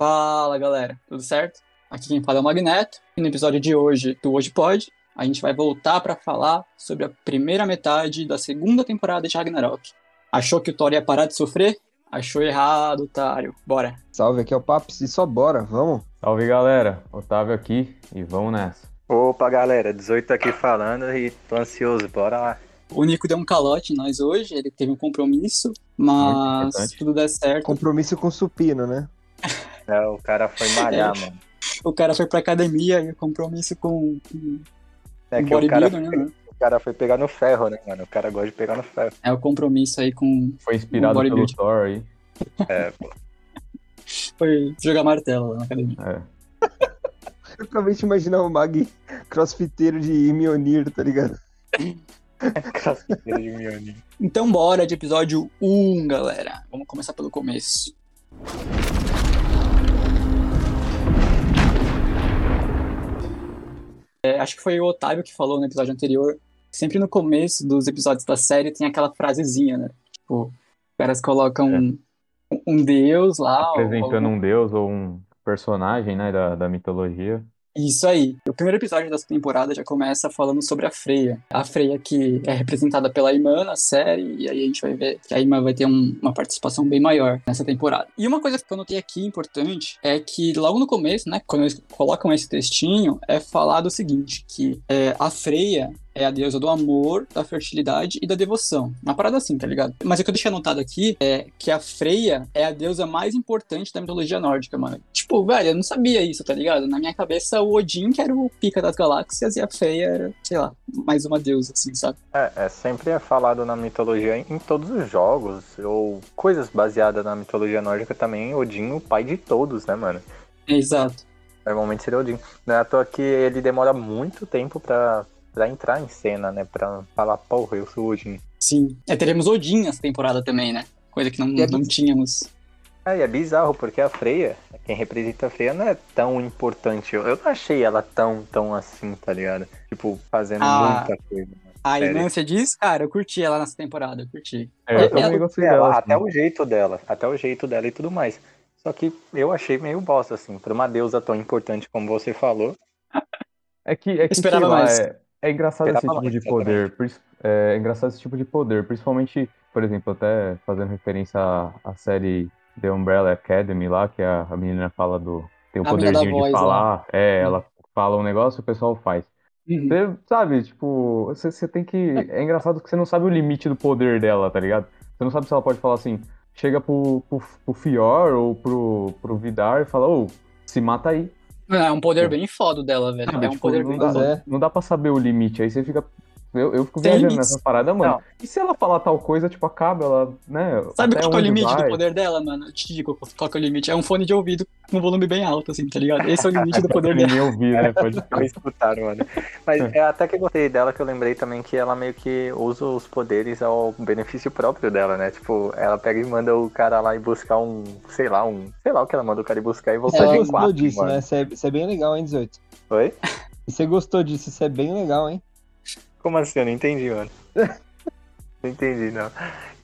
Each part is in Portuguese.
Fala galera, tudo certo? Aqui quem fala é o Magneto e no episódio de hoje do Hoje Pode, a gente vai voltar para falar sobre a primeira metade da segunda temporada de Ragnarok. Achou que o Thor ia parar de sofrer? Achou errado, otário. Bora. Salve, aqui é o Paps e só bora, vamos? Salve galera, Otávio aqui e vamos nessa. Opa galera, 18 aqui falando e tô ansioso, bora lá. O Nico deu um calote em nós hoje, ele teve um compromisso, mas tudo der certo, Compromisso com o supino, né? É, o cara foi malhar, É. mano. o cara foi pra academia e o compromisso com, com É com que o cara, bodybuilder, né, mano? o cara foi pegar no ferro, né, mano? O cara gosta de pegar no ferro. É o compromisso aí com. Foi inspirado Um pelo. Thor aí. É, pô. Foi jogar martelo lá na academia. É. Eu acabei de imaginar o Mag crossfiteiro de Mionir, tá ligado? Crossfiteiro de Mjolnir. Então bora de episódio 1, galera. Vamos começar pelo começo. É, acho que foi o Otávio que falou no episódio anterior. Sempre no começo dos episódios da série tem aquela frasezinha, né? Tipo, os caras colocam um, um deus lá. ou Apresentando algum- um deus ou um personagem, né, da, da mitologia. Isso aí. O primeiro episódio dessa temporada já começa falando sobre a Freya. A Freya que é representada pela Imã na série, e aí a gente vai ver que a Imã vai ter um- uma participação bem maior nessa temporada. E uma coisa que eu notei aqui importante é que logo no começo, né, quando eles colocam esse textinho, é falado o seguinte, que é, a Freya é a deusa do amor, da fertilidade e da devoção. Uma parada assim, tá ligado? Mas o que eu deixei anotado aqui é que a Freya é a deusa mais importante da mitologia nórdica, mano. Tipo, velho, eu não sabia isso, tá ligado? Na minha cabeça, o Odin, que era o pica das galáxias, e a Freya era, sei lá, mais uma deusa, assim, sabe? É, é, sempre é falado na mitologia, em todos os jogos, ou coisas baseadas na mitologia nórdica também, Odin, o pai de todos, né, mano? Exato. Normalmente seria Odin. Não é à toa que ele demora muito tempo pra, pra entrar em cena, né? Pra falar, porra, eu sou Odin. Sim. É, teremos Odin nessa temporada também, né? Coisa que não, é não tínhamos. É, e é bizarro, porque a Freya, quem representa a Freya, não é tão importante. Eu, eu não achei ela tão, tão assim, tá ligado? Tipo, fazendo Ah, muita coisa. A você diz? Cara, eu curti ela nessa temporada, eu curti. É, eu também ela- dela. até assim. o jeito dela, até o jeito dela e tudo mais. Só que eu achei meio bosta, assim, pra uma deusa tão importante como você falou. É que, é que Esperava sei lá, mais. É, é engraçado esse tipo de poder. pris- É engraçado esse tipo de poder, principalmente, por exemplo, até fazendo referência à, à série The Umbrella Academy lá, que a, a menina fala do. Tem o da poderzinho voz de falar. É, ela fala um negócio e o pessoal faz. Uhum. Você sabe, tipo, você, você tem que. É engraçado que você não sabe o limite do poder dela, tá ligado? Você não sabe se ela pode falar assim, chega pro, pro, pro Fior ou pro, pro Vidar e fala, ô, se mata aí. É um poder bem foda dela, velho. Sabe? É um Tipo, poder não, bem dá, foda. é. não dá pra saber o limite. Aí você fica. Eu, eu fico Tem viajando limites. nessa parada, mano. Não. E se ela falar tal coisa, tipo, acaba, ela, né? Sabe qual que é o limite do vai? poder dela, mano? Eu te digo qual que é o limite. É um fone de ouvido com um volume bem alto, assim, tá ligado? Esse é o limite do poder dela. Ouvir, né? Pode Não escutaram, mano. Mas é até que eu gostei dela, que eu lembrei também que ela meio que usa os poderes ao benefício próprio dela, né? Tipo, ela pega e manda o cara lá e buscar um, sei lá, um. Sei lá o que ela manda o cara ir buscar e voltar Ela de gostou quatro, disso, mano. né? Isso é, isso é bem legal, hein, 18? Oi? E você gostou disso, isso é bem legal, hein? Como assim? Eu não entendi, mano. não entendi, não.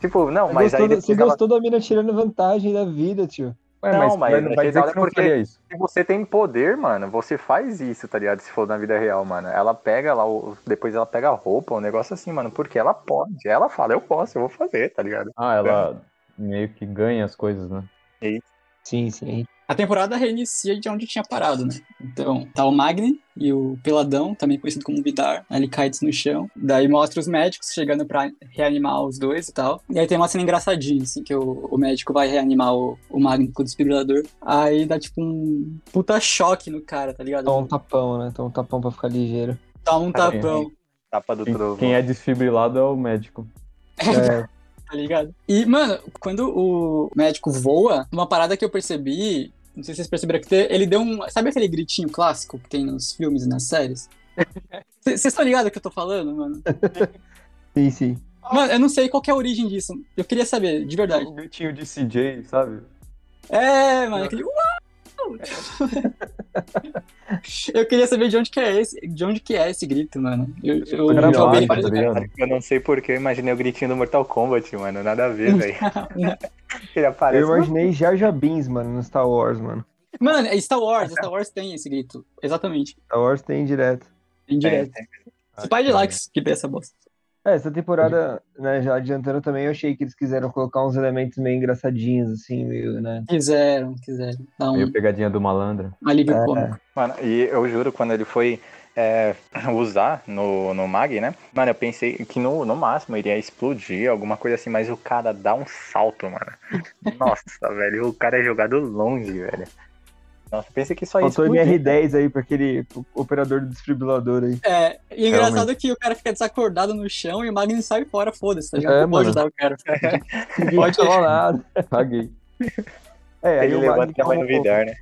Tipo, não, mas gostou, aí depois você ela gostou da mina tirando vantagem da vida, tio. Ué, Não, mas, mas vai, vai dizer que você não porque- faria isso. Se você tem poder, mano, você faz isso, tá ligado? Se for na vida real, mano. Ela pega lá, o- depois ela pega a roupa, um negócio assim, mano, porque ela pode. Ela fala, eu posso, eu vou fazer, tá ligado? Ah, ela meio que ganha as coisas, né? Sim, sim. A temporada reinicia de onde tinha parado, né? Então, tá o Magni e o Peladão, também conhecido como Vidar, ali caídos no chão. Daí mostra os médicos chegando pra reanimar os dois e tal. E aí tem uma cena engraçadinha, assim, que o, o médico vai reanimar o, o Magni com o desfibrilador. Aí dá, tipo, um puta choque no cara, tá ligado? Toma um tapão, né? Toma um tapão pra ficar ligeiro. Dá um tapão, Tapa do Quem, trovo. quem é desfibrilado é o médico. É, tá ligado? E, mano, quando o médico voa, uma parada que eu percebi, não sei se vocês perceberam, que ele deu um. Sabe aquele gritinho clássico que tem nos filmes e nas séries? Vocês estão ligados que eu tô falando, mano? sim, sim. Mano, eu não sei qual que é a origem disso. Eu queria saber, de verdade. Um gritinho de CJ, sabe? É, mano, aquele. Uau! Eu queria saber de onde que é esse, de onde que é esse grito, mano. Eu, eu, eu vários tá? Eu não sei porque eu imaginei o gritinho do Mortal Kombat, mano. Nada a ver, velho. Ele aparece. Eu imaginei Jar Jar Binks, mano, no Star Wars, mano. Mano, é Star Wars, Star Wars tem esse grito. Exatamente. Star Wars tem direto. Tem direto. Tem, Esse pai de lá que vê essa bosta. É, essa temporada, né, já adiantando também, eu achei que eles quiseram colocar uns elementos meio engraçadinhos, assim, meio, né? Quiseram, quiseram. Dá um Meio pegadinha do malandro. alívio É. cômico. Mano, e eu juro, quando ele foi é, usar no, no Mag, né? Mano, eu pensei que no, no máximo iria explodir, alguma coisa assim, mas o cara dá um salto, mano. Nossa, velho, o cara é jogado longe, velho. Nossa, pensei que só ia Faltou explodir. MR10 aí pra aquele operador do desfibrilador aí. É, e engraçado que o cara fica desacordado no chão e o Magni sai fora, foda-se, tá ligado? É, pode ajudar o cara. Ninguém Pode- falou nada. Caguei. É, aí Ele o levanta Mag, e vai como, no Vidar, né?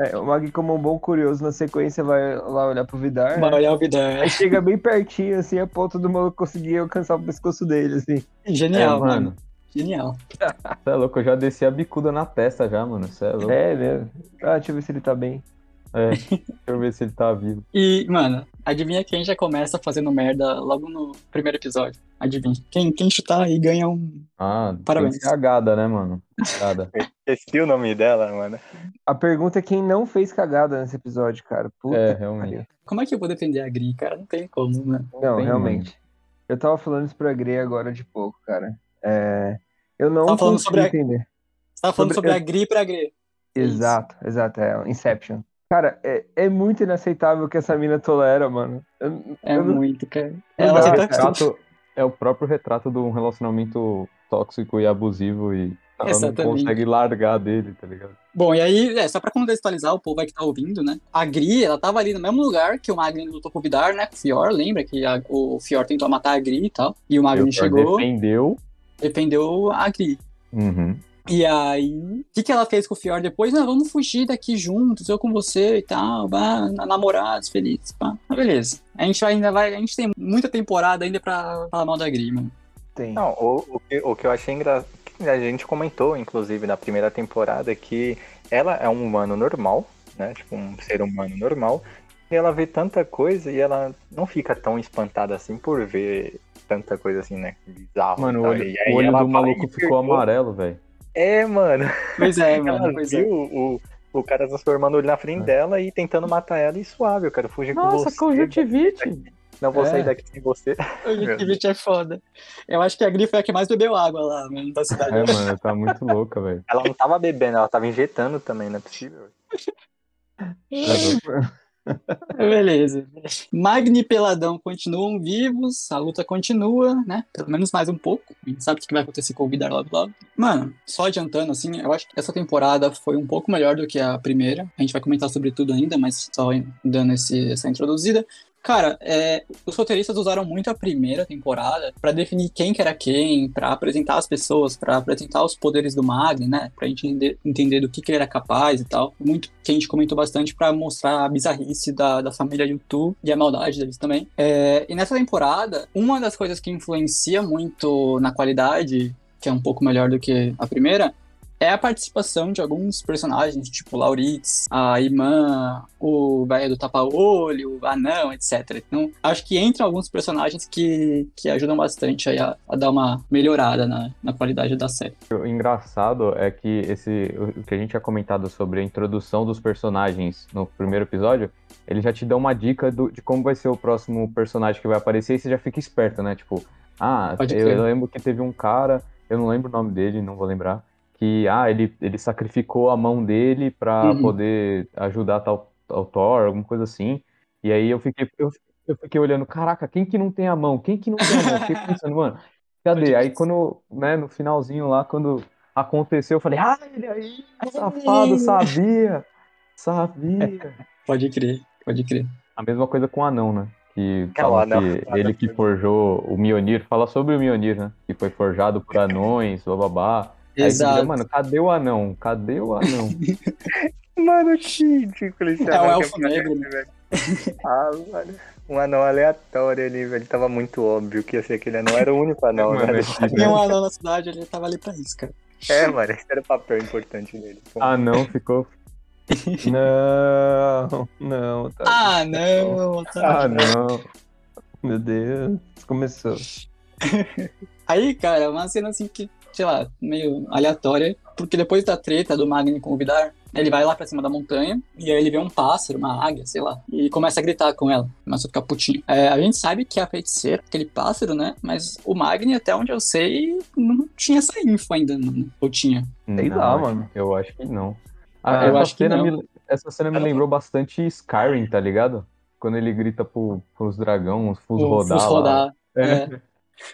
é, o Mag, como um bom curioso, na sequência vai lá olhar pro Vidar. Vai né? olhar o Vidar. Aí chega bem pertinho, assim, a ponto do maluco conseguir alcançar o pescoço dele, assim. Genial, É, mano. mano. Genial. Você é louco, eu já desci a bicuda na testa já, mano. Você é louco. É mesmo. Ah, deixa eu ver se ele tá bem. É. Deixa eu ver se ele tá vivo. E, mano, adivinha quem já começa fazendo merda logo no primeiro episódio? Adivinha. Quem, quem chutar aí ganha um. Ah, Parabéns. cagada, né, mano? Cagada. Esqueci o nome dela, mano. A pergunta é quem não fez cagada nesse episódio, cara. Puta É, realmente. pariu. Como é que eu vou defender a Gri, cara? Não tem como, né? Não, Tem, realmente. Eu tava falando isso pra Grey agora de pouco, cara. É, Eu não Tava falando sobre a- entender. Você tava falando Sobre- sobre a Gri pra Gri. Isso. Exato, exato, é Inception. Cara, é, é muito inaceitável o que essa mina tolera, mano. Eu- É eu não- muito, cara. Não Ela É o, tudo. retrato, é o próprio retrato de um relacionamento tóxico e abusivo e ela não Exatamente. consegue largar dele, tá ligado? Bom, e aí, é, só pra contextualizar o povo aí que tá ouvindo, né? A Gri, ela tava ali no mesmo lugar que o Magni lutou com o Vidar, né? Com o Fior, lembra que a- o Fior tentou matar a Gri e tal. E o Magni chegou, defendeu. Defendeu a Gri. Uhum. E aí, o que, que ela fez com o Fior depois? Não, vamos fugir daqui juntos, eu com você e tal, bah, namorados, felizes, pá. Mas beleza. A gente vai- ainda vai, a gente tem muita temporada ainda pra falar mal da Gri, mano. Tem. Não, o, o, que, o que eu achei engraçado, a gente comentou, inclusive, na primeira temporada, que ela é um humano normal, né? Tipo, um ser humano normal. E ela vê tanta coisa e ela não fica tão espantada assim por ver tanta coisa assim, né? Bizarro. Mano, o olho, E aí o olho ela do maluco ficou amarelo, velho. É, mano. Pois é, Ela mano, pois é. viu o, o cara transformando ele na frente É. dela e tentando matar ela e suave. Eu quero fugir com Nossa, você. conjuntivite. Não vou É. sair daqui sem você. O Jutibit é foda. Eu acho que a Gri foi a que mais bebeu água lá, mano, da cidade. É, mano, tá muito louca, velho. Ela não tava bebendo, ela tava injetando também, não é possível. Beleza. Magni e Peladão continuam vivos, a luta continua, né? Pelo menos mais um pouco. A gente sabe o que vai acontecer com o Vidar logo logo. Mano, só adiantando, assim, eu acho que essa temporada foi um pouco melhor do que a primeira. A gente vai comentar sobre tudo ainda, mas só dando esse, essa introduzida. Cara, é, os roteiristas usaram muito a primeira temporada pra definir quem que era quem, pra apresentar as pessoas, pra apresentar os poderes do Magni, né? Pra gente entender, entender do que, que ele era capaz e tal. Muito que a gente comentou bastante pra mostrar a bizarrice da, da família YouTube e a maldade deles também. É, e nessa temporada, uma das coisas que influencia muito na qualidade, que é um pouco melhor do que a primeira, é a participação de alguns personagens, tipo Lauritz, a irmã, o velho do tapa-olho, o anão, etc. Então, acho que entram alguns personagens que, que ajudam bastante a, a dar uma melhorada na, na qualidade da série. O engraçado é que esse, o que a gente tinha comentado sobre a introdução dos personagens no primeiro episódio, ele já te dá uma dica do- de como vai ser o próximo personagem que vai aparecer e você já fica esperto, né? Tipo, ah, eu lembro que teve um cara, eu não lembro o nome dele, não vou lembrar, que, ah, ele, ele sacrificou a mão dele pra Uhum. poder ajudar tal, tal Thor, alguma coisa assim. E aí eu fiquei, eu, eu fiquei olhando, caraca, quem que não tem a mão? Quem que não tem a mão? Fiquei pensando, mano, cadê? Aí quando, né, no finalzinho lá, quando aconteceu, eu falei, ah, ele aí, safado, sabia, sabia. Pode crer, pode crer. A mesma coisa com o anão, né? Que É, anão. que ele que forjou o Mionir, fala sobre o Mionir, né? Que foi forjado por anões, bababá. Aí Exato. mano, cadê o anão? Cadê o anão? Mano, que ridículo esse É o anão que elfo negro, né? velho. Ah, mano. Um anão aleatório ali, velho. Tava muito óbvio que ia ser aquele anão. Era o único anão, Mano, né? é Tinha um anão na cidade, ele tava ali pra isso, cara. É, mano, esse era o papel importante dele. Anão ficou. Não, não, tá. Ah, não, tá. Ah, não. Meu Deus, começou. Aí, cara, uma cena assim que, sei lá, meio aleatória, porque depois da treta do Magni com o Vidar, Ele vai lá pra cima da montanha e aí ele vê um pássaro, uma águia, sei lá, e começa a gritar com ela. Começa a ficar putinho. É, a gente sabe que é a feiticeira, aquele pássaro, né? Mas o Magni, até onde eu sei, não tinha essa info ainda, não. Ou tinha? Sei Não, lá, mano. Eu acho que não. Ah, Ah, eu essa acho que cena não. me- essa cena me lembrou bastante Skyrim, tá ligado? Quando ele grita pro, pros dragões, pros rodar Fus lá. rodar. É, É.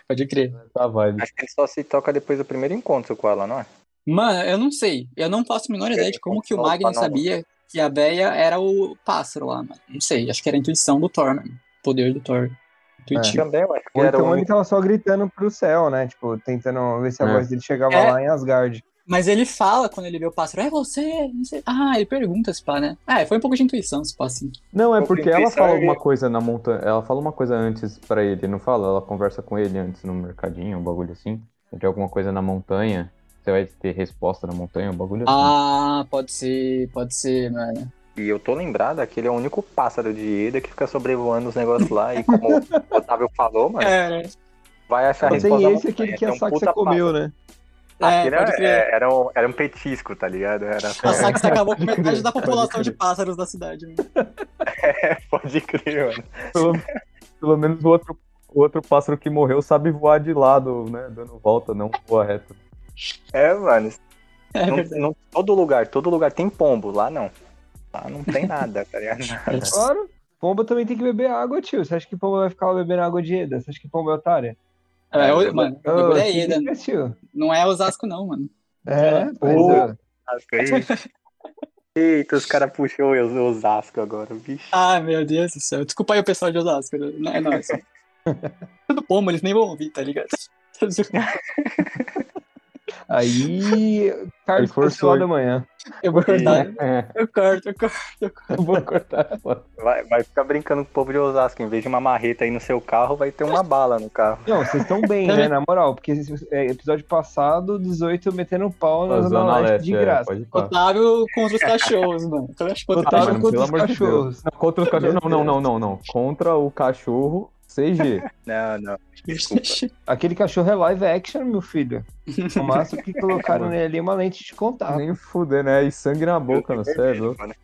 Pode crer. tá vibe. Acho que ele só se toca depois do primeiro encontro com ela, não é? Mano, eu não sei. Eu não faço a menor ideia de como que o Magni sabia que a véia era o pássaro lá, mano. Não sei. Acho que era a intuição do Thor, mano. Poder do Thor. Intuitivo. Também, eu acho que Ou era então o ele tava só gritando pro céu, né? Tipo, tentando ver se a É. voz dele chegava É. lá em Asgard. Mas ele fala quando ele vê o pássaro, é você? Não sei. Ah, ele pergunta se pá, né? Ah, foi um pouco de intuição, se pá, assim. Não, é porque ela fala alguma coisa na montanha. Ela fala uma coisa antes pra ele, não fala? Ela conversa com ele antes no mercadinho, um bagulho assim. De alguma coisa na montanha. Você vai ter resposta na montanha, um bagulho assim. Ah, pode ser, pode ser, mano. E eu tô lembrado que ele é o único pássaro de Eda que fica sobrevoando os negócios lá. E como o Otávio falou, mano, É, vai achar a Mas tem resposta. esse aquele que a Tem um Saxa puta comeu, né? É, pode era, crer. era, um, era um petisco, tá ligado? Era A Sax acabou com metade da população de pássaros da cidade, mano. Pode crer, mano. Pelo, pelo menos o outro, o outro pássaro que morreu sabe voar de lado, né? Dando volta, não voa reto. É, mano. É Não- não- todo lugar, todo lugar tem pombo. Lá não. Lá não tem nada, tá ligado? Claro. Pomba também tem que beber água, tio. Você acha que Pomba vai ficar bebendo água de Eda? Você acha que Pomba é otária? É, o- mano, o bagulho é tio. não é Osasco não, mano. É, mas, Ô. ó, Eita, os caras puxou o Osasco agora, bicho. Ah, meu Deus do céu. Desculpa aí o pessoal de Osasco, não é nóis. Tudo pombo, eles nem vão ouvir, tá ligado? Aí, Carlos forçou, hein? amanhã. Eu vou cortar, É, eu corto, eu corto. eu vou cortar. Vai, vai ficar brincando com o povo de Osasco. Em vez de uma marreta aí no seu carro, vai ter uma bala no carro. Não, vocês estão bem, né? Na moral, porque é, episódio passado, 18 metendo pau na Na Zona, Zona Leste Leste, de é, graça. pá. Otávio contra os cachorros, mano. Contra Otávio mano, contra os cachorros. Não, contra os cachorros. Não, não, não, não, não. Contra o cachorro CG. Não, não. Desculpa. Aquele cachorro é live action, meu filho. O máximo que colocaram nele ali é uma lente de contato. Nem fuder, né? E sangue na boca, não sério. Mano.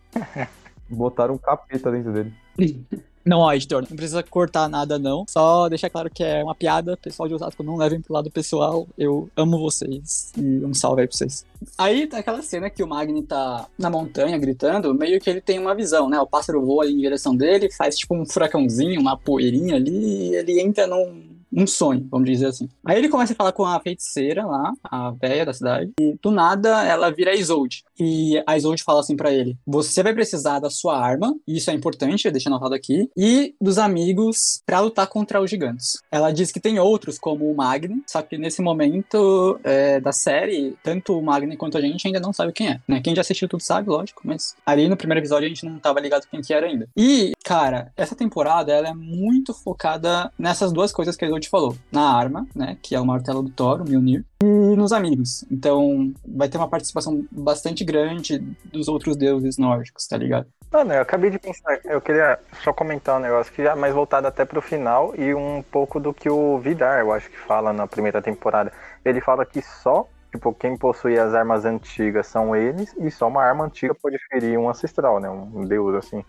Botaram um capeta dentro dele. Não, ó, editor, não precisa cortar nada, não. Só deixar claro que é uma piada. Pessoal de Osasco, não levem pro lado pessoal. Eu amo vocês. E um salve aí pra vocês. Aí tá aquela cena que o Magni tá na montanha gritando, meio que ele tem uma visão, né? O pássaro voa ali em direção dele, faz tipo um furacãozinho, uma poeirinha ali, e ele entra num, num sonho, vamos dizer assim. Aí ele começa a falar com a feiticeira lá, a véia da cidade, e do nada ela vira a Isolde. E a Isolde fala assim pra ele: Você vai precisar da sua arma, e isso é importante, deixa anotado aqui, e dos amigos pra lutar contra os gigantes. Ela diz que tem outros, como o Magni, só que nesse momento é, da série, tanto o Magni quanto a gente ainda não sabe quem é. Né? Quem já assistiu tudo sabe, lógico, mas ali no primeiro episódio a gente não tava ligado quem que era ainda. E, cara, essa temporada ela é muito focada nessas duas coisas que a Isolde falou: na arma, né, que é o martelo do Thor, o Mjolnir, e nos amigos. Então, vai ter uma participação bastante grande dos outros deuses nórdicos, tá ligado? Mano, eu acabei de pensar, eu queria só comentar um negócio que já mais voltado até pro final e um pouco do que o Vidar, eu acho que fala na primeira temporada. Ele fala que só, tipo, quem possui as armas antigas são eles e só uma arma antiga pode ferir um ancestral, né? Um deus assim.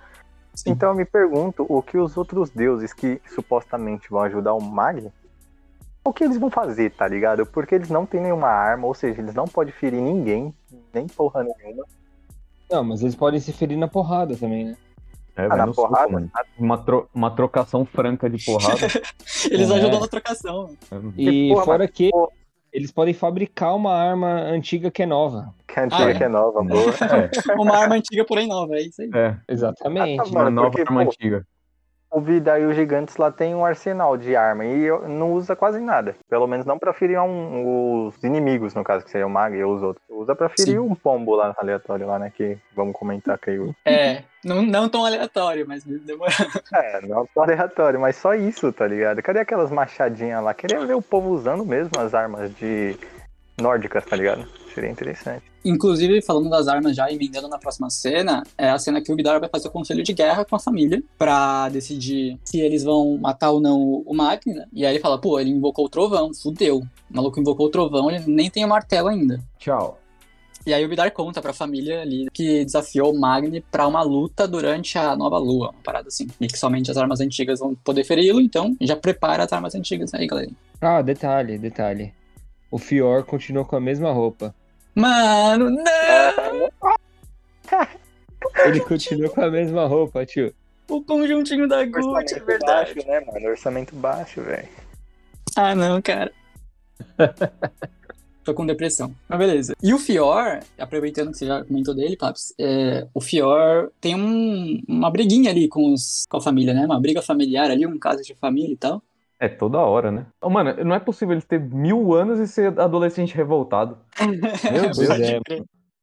Sim. Então eu me pergunto o que os outros deuses que supostamente vão ajudar o Mag, o que eles vão fazer, tá ligado? Porque eles não têm nenhuma arma, ou seja, eles não podem ferir ninguém, nem porra nenhuma. Não, mas eles podem se ferir na porrada também, né? É, Ah, na porrada? mano. Uma, tro- uma trocação franca de porrada. Eles É. ajudam na trocação. E porra, fora que pô- eles podem fabricar uma arma antiga que é nova. Que a antiga Ah, é? que é nova, boa. É, Uma arma antiga, porém nova, é isso aí. é. Exatamente. Ah, Uma Mano, nova porque, arma pô, antiga. O Vidar e os Gigantes lá tem um arsenal de arma e não usa quase nada. Pelo menos não pra ferir um- os inimigos, no caso, que seria o Mag e os outros. Usa pra ferir Sim. um pombo lá aleatório lá, né? Que vamos comentar, creio. É, não, não tão aleatório, mas demora. É, não só aleatório, mas só isso, tá ligado? Cadê aquelas machadinhas lá? Queria ver o povo usando mesmo as armas de nórdicas, tá ligado? Seria interessante. Inclusive, falando das armas já, emendando na próxima cena, é a cena que o Vidar vai fazer o conselho de guerra com a família pra decidir se eles vão matar ou não o Magni, né? E aí ele fala, pô, ele invocou o trovão, fudeu. O maluco invocou o trovão, ele nem tem o martelo ainda. Tchau. E aí o Vidar conta pra família ali que desafiou o Magni pra uma luta durante a nova lua, uma parada assim. E que somente as armas antigas vão poder feri-lo, então já prepara as armas antigas aí, galera. Ah, detalhe, detalhe. O Fior continuou com a mesma roupa. Mano, não! Ele continuou com a mesma roupa, tio. O conjuntinho da Gucci, é verdade. baixo, né, mano? Orçamento baixo, velho. Ah, não, cara. Tô com depressão. Mas beleza. E o Fior, aproveitando que você já comentou dele, Paps, é, o Fior tem um- uma briguinha ali com, os, com a família, né? Uma briga familiar ali, um caso de família e tal. É toda hora, né? Mano, não é possível ele ter mil anos e ser adolescente revoltado. Meu Deus. É.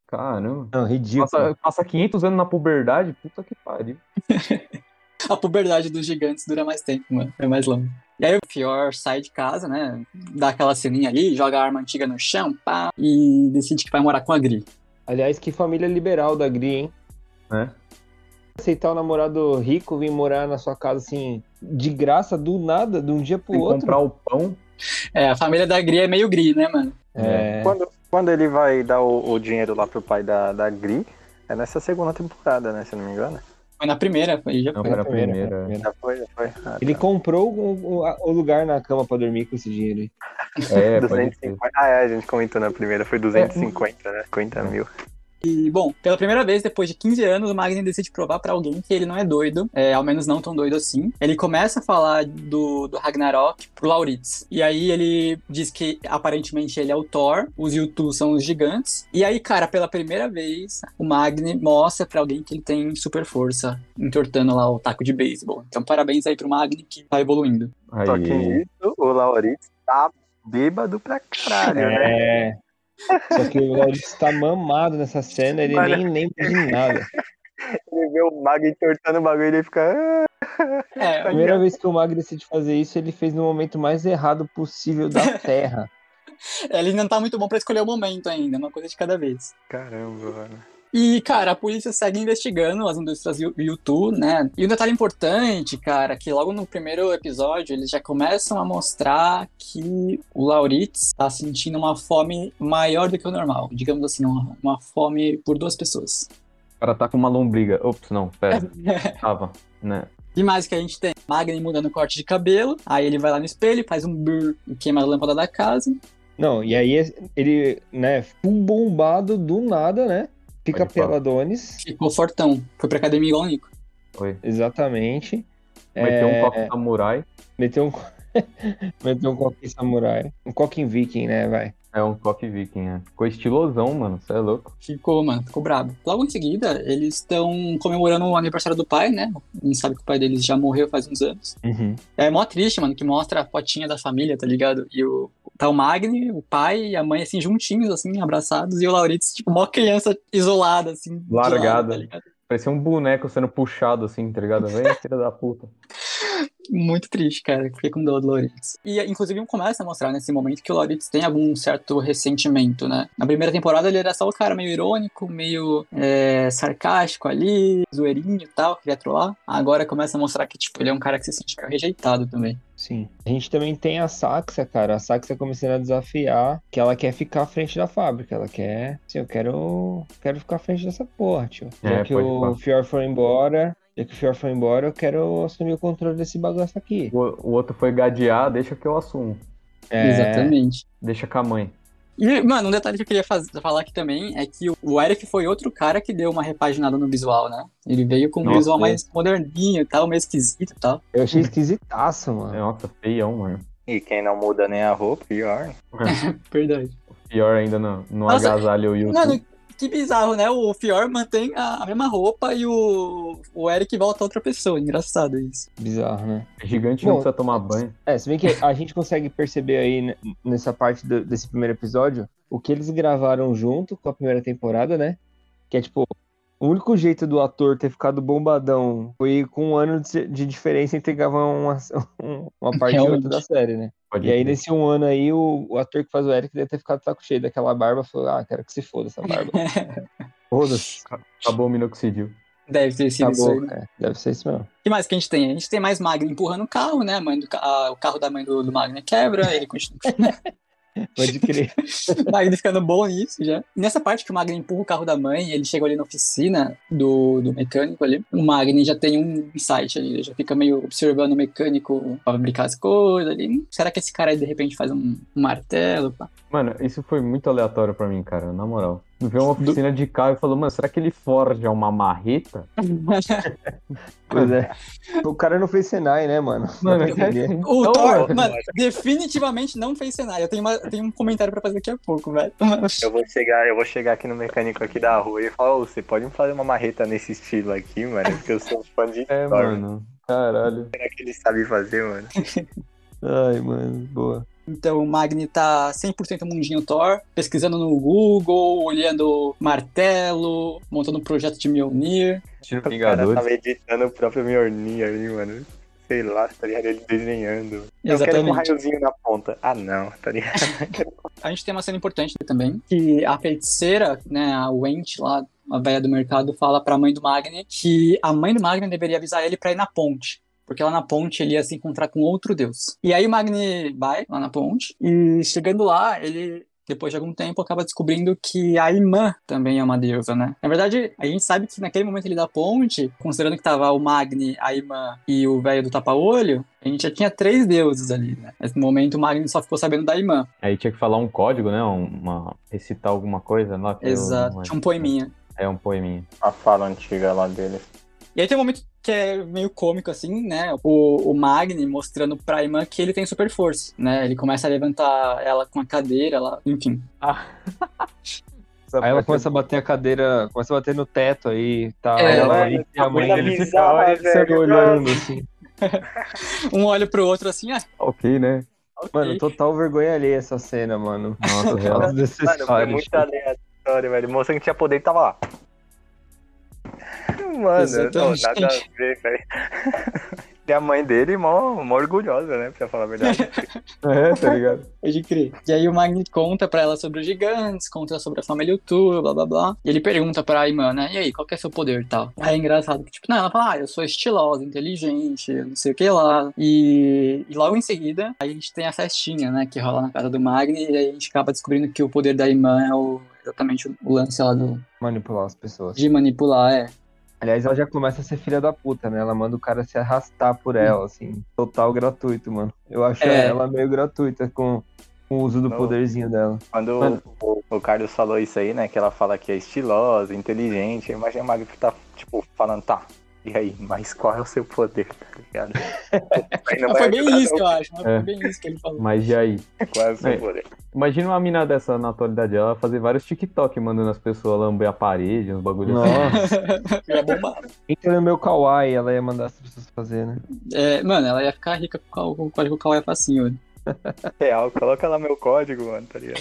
Caramba. Não, ridículo. Passa, passa 500 anos na puberdade, puta que pariu. A puberdade dos gigantes dura mais tempo, mano. É mais longo. E aí o Fior sai de casa, né? Dá aquela ceninha ali, joga a arma antiga no chão, pá, e decide que vai morar com a Gri. Aliás, que família liberal da Gri, hein? Né? Aceitar o namorado rico vir morar na sua casa assim, de graça, do nada, de um dia pro Tem outro. comprar o pão. É, a família da Gri é meio Gri, né, mano? É. Quando, quando ele vai dar o, o dinheiro lá pro pai da, da Gri, é nessa segunda temporada, né? Se eu não me engano. Foi na primeira, foi, já Não, foi. foi na Primeira, primeira. primeira. Já foi, já foi. Ah, Ele tá. comprou o, o- lugar na cama pra dormir com esse dinheiro aí. É, pode ser. 250. Ah, é, a gente comentou na primeira, foi 250, né? 50 mil. E, bom, pela primeira vez, depois de 15 anos, o Magni decide provar pra alguém que ele não é doido, é, ao menos não tão doido assim. Ele começa a falar do, do Ragnarok pro Lauritz. E aí ele diz que aparentemente ele é o Thor, os Yutu são os gigantes. E aí, cara, pela primeira vez, o Magni mostra pra alguém que ele tem super força, entortando lá o taco de beisebol. Então, parabéns aí pro Magni que tá evoluindo. Só que Aí, nisso, o Lauritz tá bêbado pra caralho, né? É. Só que o Laurito tá mamado nessa cena, ele Mano. nem lembra de nada. Ele vê o Mag entortando o bagulho e ele fica. "Ah". É, A primeira vez que o Mag decide fazer isso, ele fez no momento mais errado possível da Terra. ele não tá muito bom pra escolher o momento ainda, uma coisa de cada vez. Caramba, mano. E, cara, a polícia segue investigando as indústrias YouTube, né? E um detalhe importante, cara, que logo no primeiro episódio eles já começam a mostrar que o Lauritz tá sentindo uma fome maior do que o normal. Digamos assim, uma, uma fome por duas pessoas. o cara tá com uma lombriga. Ops, não, pera. Tava, né? E mais que a gente tem Magni mudando o corte de cabelo, aí ele vai lá no espelho, faz um brrr e queima a lâmpada da casa. Não, e aí ele, né, bombado do nada, né? Fica peladones. Ficou fortão. Foi pra academia igual o Nico. Foi. Exatamente. Meteu É, um coque samurai. Meteu um. meteu um coque samurai. Um coque viking, né, vai? É um coque viking, né? Ficou estilosão, mano. Você é louco. Ficou, mano, ficou brabo. Logo em seguida, eles estão comemorando o aniversário do pai, né? A gente sabe que o pai deles já morreu faz uns anos. Uhum. É mó triste, mano, que mostra a fotinha da família, tá ligado? E o. Tá o Magni, o pai e a mãe, assim, juntinhos, assim, abraçados, e o Lauritz, tipo, mó criança isolada, assim. lado, Largada. tá? Parecia um boneco sendo puxado assim, tá ligado? Vem, filha da puta. Muito triste, cara. Fiquei com dor do Lauritz. E, inclusive, começa a mostrar nesse momento que o Lauritz tem algum certo ressentimento, né? Na primeira temporada, ele era só o cara meio irônico, meio é, sarcástico ali, zoeirinho e tal, queria trollar. Agora começa a mostrar que, tipo, ele é um cara que se sente rejeitado também. Sim. A gente também tem a Saxa, cara. A Saxa começando a desafiar que ela quer ficar à frente da fábrica. Ela quer. Assim, eu quero. Quero ficar à frente dessa porra, tio. Já É, que o falar. Fior foi embora. Já que o Fior foi embora, eu quero assumir o controle desse bagaço aqui. O, o outro foi gadear, deixa que eu assumo. É, Exatamente. Deixa com a mãe. E, mano, um detalhe que eu queria faz- falar aqui também é que o- o Eric foi outro cara que deu uma repaginada no visual, né? Ele veio com um Nossa, visual é. mais moderninho e tal, meio esquisito e tal. Eu achei esquisitaço, mano. Nossa, feião, mano. E quem não muda nem a roupa, pior. Verdade. Pior ainda não, não Nossa, agasalha o YouTube. Mano, que bizarro, né? O Fior mantém a, mesma roupa e o, o Eric volta outra pessoa. Engraçado isso. Bizarro, né? Gigante não precisa tomar banho. É, se bem que a gente consegue perceber aí né, nessa parte do- desse primeiro episódio o que eles gravaram junto com a primeira temporada, né? Que é tipo, o único jeito do ator ter ficado bombadão foi com um ano de, de diferença entre gravar uma, um- uma parte e outra da série, né? Pode E aí, nesse um ano aí, o, o ator que faz o Eric deve ter ficado saco cheio daquela barba. Falou, ah, quero que se foda essa barba. Foda-se. Acabou o minoxidil. Deve ter sido isso aí. Acabou. né? É, deve ser isso mesmo. O que mais que a gente tem? A gente tem mais Magni empurrando o carro, né? A mãe do a- o carro da mãe do, do Magni quebra, ele continua. Pode crer. O Magni ficando bom nisso já. E nessa parte que o Magni empurra o carro da mãe, ele chega ali na oficina do, do mecânico ali. O Magni já tem um insight ali, ele já fica meio observando o mecânico fabricar as coisas ali. Hum, Será que esse cara aí de repente faz um, um martelo? pá? Mano, isso foi muito aleatório pra mim, cara, na moral. Vê uma oficina de carro e falou, mano, será que ele forja uma marreta? Pois é. O cara não fez Senai, né, mano? Mano, entender. O Não, Thor, mano. definitivamente não fez cenário. Eu tenho, uma- tenho um comentário pra fazer daqui a pouco, velho. Eu vou chegar, eu vou chegar aqui no mecânico aqui da rua e falar, ô, você pode me fazer uma marreta nesse estilo aqui, mano? Porque eu sou fã de É, Thor. mano. Caralho. Será que ele sabe fazer, mano? Ai, mano, boa. Então o Magni tá 100% mundinho Thor, pesquisando no Google, olhando martelo, montando um projeto de Mjolnir. Tiro O cara Vingadores. tava editando o próprio Mjolnir ali, mano. Sei lá, tá ligado? Ele desenhando. Eu quero um Exatamente. raiozinho na ponta. Ah, não, tá ligado? A gente tem uma cena importante também, que a feiticeira, né, a Wendt lá, a velha do mercado, fala pra mãe do Magni que a mãe do Magni deveria avisar ele pra ir na ponte. Porque lá na ponte ele ia se encontrar com outro deus. E aí o Magni vai lá na ponte, e chegando lá, ele, depois de algum tempo, acaba descobrindo que a irmã também é uma deusa, né? Na verdade, a gente sabe que naquele momento ali da ponte, considerando que tava o Magni, a irmã e o velho do tapa-olho, a gente já tinha três deuses ali, né? Nesse momento o Magni só ficou sabendo da irmã. Aí tinha que falar um código, né? Uma... Recitar alguma coisa lá. eu Exato, não- tinha um poeminha. É um poeminha. A fala antiga lá dele. E aí tem um momento que é meio cômico, assim, né? O, o Magni mostrando pra irmã que ele tem super força, né? Ele começa a levantar ela com a cadeira lá, enfim. Aí ela começa a bater a cadeira, começa a bater no teto aí, tá? É, Aí ela aí, a mãe coisa dele fica bizarra, olha, você velho, olhando assim. Um olha pro outro assim, ah, Ok, né? ok. Mano, total vergonha alheia essa cena, mano. Nossa, real. Mano, foi muito aleatório, velho. Moça que tinha poder e tava lá. Mano, não, nada a ver, velho. E a mãe dele, mó, mó orgulhosa, né? Pra falar a verdade. É, tá ligado? Pode crer. E aí o Magni conta pra ela sobre os gigantes, conta sobre a família Utu, blá blá blá. E ele pergunta pra irmã, né? E aí, qual que é seu poder e tal? Aí é engraçado que, tipo, não, ela fala, ah, eu sou estilosa, inteligente, não sei o que lá. E, e logo em seguida, aí a gente tem a festinha, né? Que rola na casa do Magni, e aí a gente acaba descobrindo que o poder da irmã é o, exatamente o, lance lá do, Manipular as pessoas. de manipular, é. Aliás, ela já começa a ser filha da puta, né? Ela manda o cara se arrastar por ela, assim. Total gratuito, mano. Eu acho É. ela meio gratuita com, com o uso do Não. poderzinho dela. Quando Mano. o, o Carlos falou isso aí, né? Que ela fala que é estilosa, inteligente. Eu imaginei a Magri que tá, tipo, falando, tá. E aí, mas qual é o seu poder, tá ligado? Não foi bem isso que eu acho, mas É. foi bem isso que ele falou. Mas e aí? Qual é o seu É. poder? Imagina uma mina dessa na atualidade, ela fazer vários TikTok mandando as pessoas lamber a parede, uns bagulhos assim. Nossa. Ia bombar. Entra no meu kawaii, ela ia mandar as pessoas fazer, né? É, mano, ela ia ficar rica com o- com o código Kawaii facinho, velho. Real, coloca lá meu código, mano, tá ligado?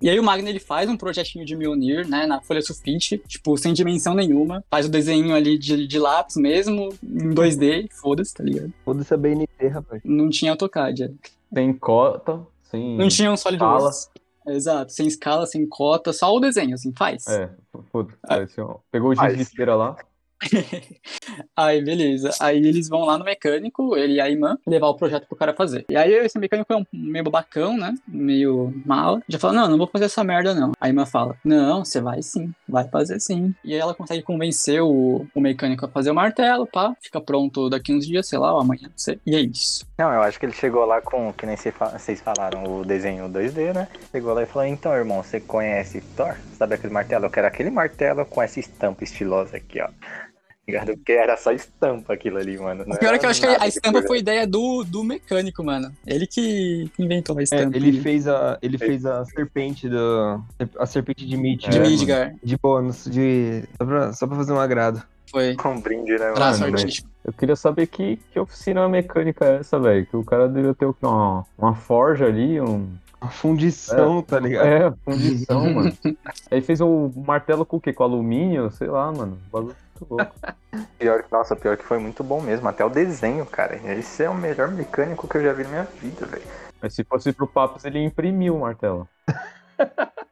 E aí o Magni ele faz um projetinho de Mjolnir, né, na folha sulfite, tipo, sem dimensão nenhuma. Faz o desenho ali de, de lápis mesmo, em 2D, foda-se, tá ligado? Foda-se a BNT, rapaz. Não tinha AutoCAD. é. Sem cota, sem. Não tinha um Escala. SolidWorks. Exato, sem escala, sem cota, só o desenho, assim, faz. É, foda parece um- Pegou o giz de cera lá. Aí, beleza. Aí eles vão lá no mecânico, ele e a irmã, levar o projeto pro cara fazer. E aí esse mecânico é um meio babacão, né? Meio mala. Já fala, não, não vou fazer essa merda, não. A irmã fala, não, você vai sim, vai fazer sim. E aí ela consegue convencer o, o mecânico a fazer o martelo, pá. Fica pronto daqui uns dias, sei lá, ou amanhã, não sei. E é isso. Não, eu acho que ele chegou lá com, que nem vocês falaram, o desenho 2D, né? Chegou lá e falou, então, irmão, você conhece Thor? Sabe aquele martelo? Eu quero aquele martelo com essa estampa estilosa aqui, ó. Ligado? Porque era só estampa aquilo ali, mano. O pior é que eu acho que a estampa foi ideia do, do mecânico, mano. Ele que inventou a É, estampa. ele fez a, ele fez a serpente do. A serpente de Meat. De É, né? Midgar. De bônus, de. Só pra, só pra fazer um agrado. Foi. Com um brinde, né, mano? Traço mas- artístico. Eu queria saber que, que oficina mecânica é essa, velho. Que o cara devia ter o quê? Uma, uma forja ali, um. A fundição, tá ligado? É, fundição, mano. Aí fez o martelo com o quê? Com alumínio? Sei lá, mano. Bagulho muito louco. Pior, nossa, pior que foi muito bom mesmo. Até o desenho, cara. Esse é o melhor mecânico que eu já vi na minha vida, velho. Mas se fosse pro Papos, ele imprimiu o martelo.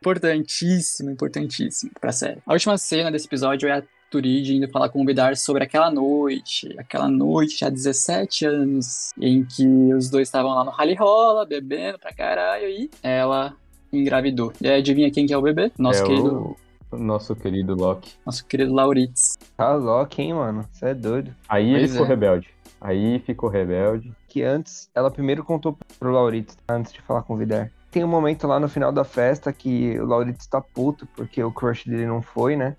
Importantíssimo, importantíssimo pra série. A última cena desse episódio é a Turid indo falar com o Vidar sobre aquela noite, aquela noite há 17 anos, em que os dois estavam lá no rally rola, bebendo pra caralho, e ela engravidou. E aí, adivinha quem que é o bebê? Nosso é querido, o nosso querido Loki. nosso querido Lauritz. Tá louco, hein, mano? Você é doido. Aí ele Pois ficou é. rebelde. Aí ficou rebelde. Que antes, ela primeiro contou pro Lauritz, antes de falar com o Vidar. Tem um momento lá no final da festa que o Lauritz tá puto, porque o crush dele não foi, né?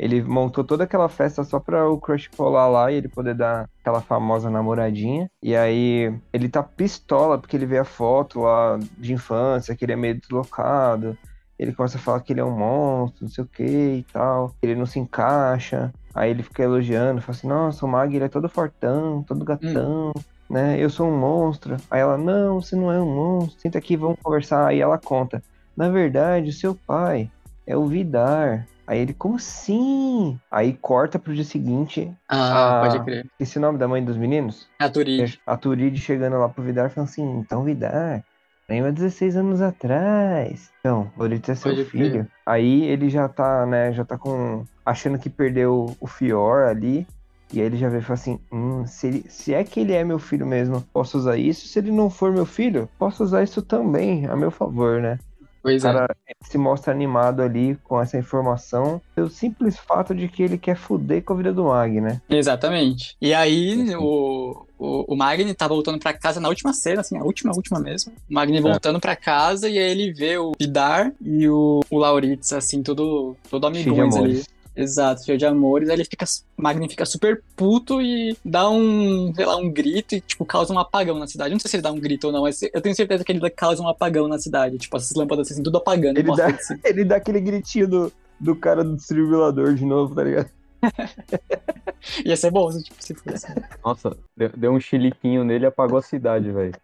Ele montou toda aquela festa só pra o crush colar lá e ele poder dar aquela famosa namoradinha. E aí ele tá pistola porque ele vê a foto lá de infância, que ele é meio deslocado. Ele começa a falar que ele é um monstro, não sei o que e tal. Ele não se encaixa. Aí ele fica elogiando, fala assim, nossa, o Mag ele é todo fortão, todo gatão, né? Eu sou um monstro. Aí ela, não, você não é um monstro. Senta aqui, vamos conversar. Aí ela conta. Na verdade, o seu pai é o Vidar. Aí ele, como assim? Aí corta pro dia seguinte. Ah, Ah. pode crer. Esse nome da mãe dos meninos? A Turid. A Turid chegando lá pro Vidar falando assim, então Vidar, lembra 16 anos atrás. Então, Loritz é seu Pode crer. filho. Aí ele já tá, né, já tá com. achando que perdeu o Fior ali. E aí ele já vê e fala assim, hum, se, ele- se é que ele é meu filho mesmo, posso usar isso? Se ele não for meu filho, posso usar isso também, a meu favor, né? Pois O é. cara se mostra animado ali com essa informação pelo simples fato de que ele quer fuder com a vida do Mag, né? Exatamente. E aí, o, o, o Magni tá voltando pra casa na última cena, assim, a última, última mesmo. O Magni voltando pra casa e aí ele vê o Vidar e o, o Lauritz, assim, todo, todo amigões ali. Exato, cheio de amores. Aí ele fica. Magni fica super puto e dá um, sei lá, um grito e, tipo, causa um apagão na cidade. Eu não sei se ele dá um grito ou não, mas eu tenho certeza que ele causa um apagão na cidade. Tipo, essas lâmpadas assim, tudo apagando. Ele dá- assim. Ele dá aquele gritinho do, do cara do distribuidor de novo, tá ligado? Ia ser bom, se, tipo, se fosse. Nossa, deu, deu um chiliquinho nele e apagou a cidade, velho.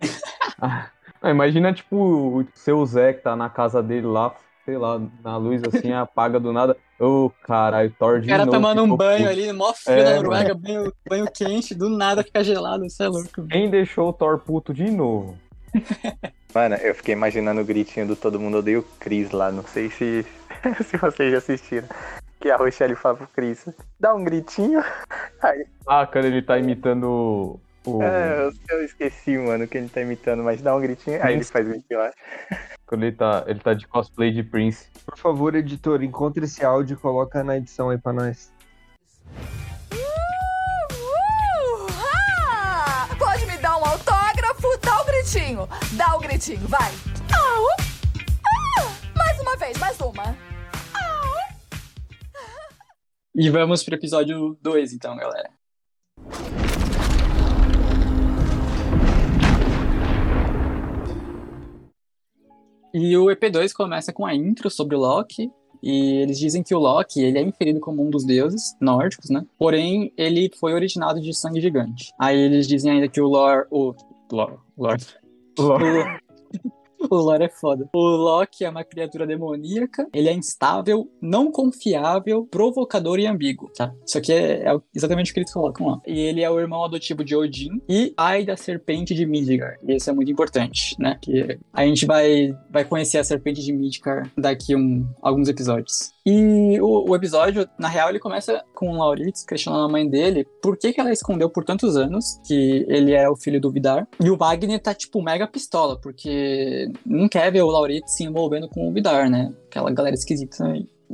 Ah, imagina, tipo, o seu Zé que tá na casa dele lá, sei lá, na luz assim, apaga do nada. Ô, caralho, Thor de O cara novo. tomando um banho puto. ali, mó frio É, na Noruega, banho, banho quente, do nada fica gelado, você é louco. Quem deixou o Thor puto de novo? Mano, eu fiquei imaginando o gritinho do Todo Mundo Odeia o Chris lá. Não sei se, se vocês já assistiram. Que a Rochelle fala pro Chris, dá um gritinho. Aí, Ah, quando ele tá imitando o. é, eu, eu esqueci, mano, que ele tá imitando, mas dá um gritinho. Aí ele faz o gritinho lá. Quando ele tá, ele tá de cosplay de Prince. Por favor, editor, encontre esse áudio e coloca na edição aí pra nós. Uh, ah! Pode me dar um autógrafo? Dá o gritinho. Dá o gritinho, vai. Au! Ah! Mais uma vez, mais uma. E vamos pro episódio 2, então, galera. E o EP2 começa com a intro sobre o Loki. E eles dizem que o Loki ele é inferido como um dos deuses nórdicos, né? Porém, ele foi originado de sangue gigante. Aí eles dizem ainda que o Lor. O. Lor. Lor. O, o Lore é foda. O Loki é uma criatura demoníaca, ele é instável, não confiável, provocador e ambíguo, tá? Isso aqui é, é exatamente o que eles colocam lá. E ele é o irmão adotivo de Odin e ai da serpente de Midgard. E isso é muito importante, né? Que a gente vai, vai conhecer a serpente de Midgard daqui um, alguns episódios. E o, o episódio, na real, ele começa com o Lauritz questionando a mãe dele por que, que ela escondeu por tantos anos que ele era o filho do Vidar. E o Wagner tá, tipo, mega pistola, porque não quer ver o Lauritz se envolvendo com o Vidar, né? Aquela galera esquisita.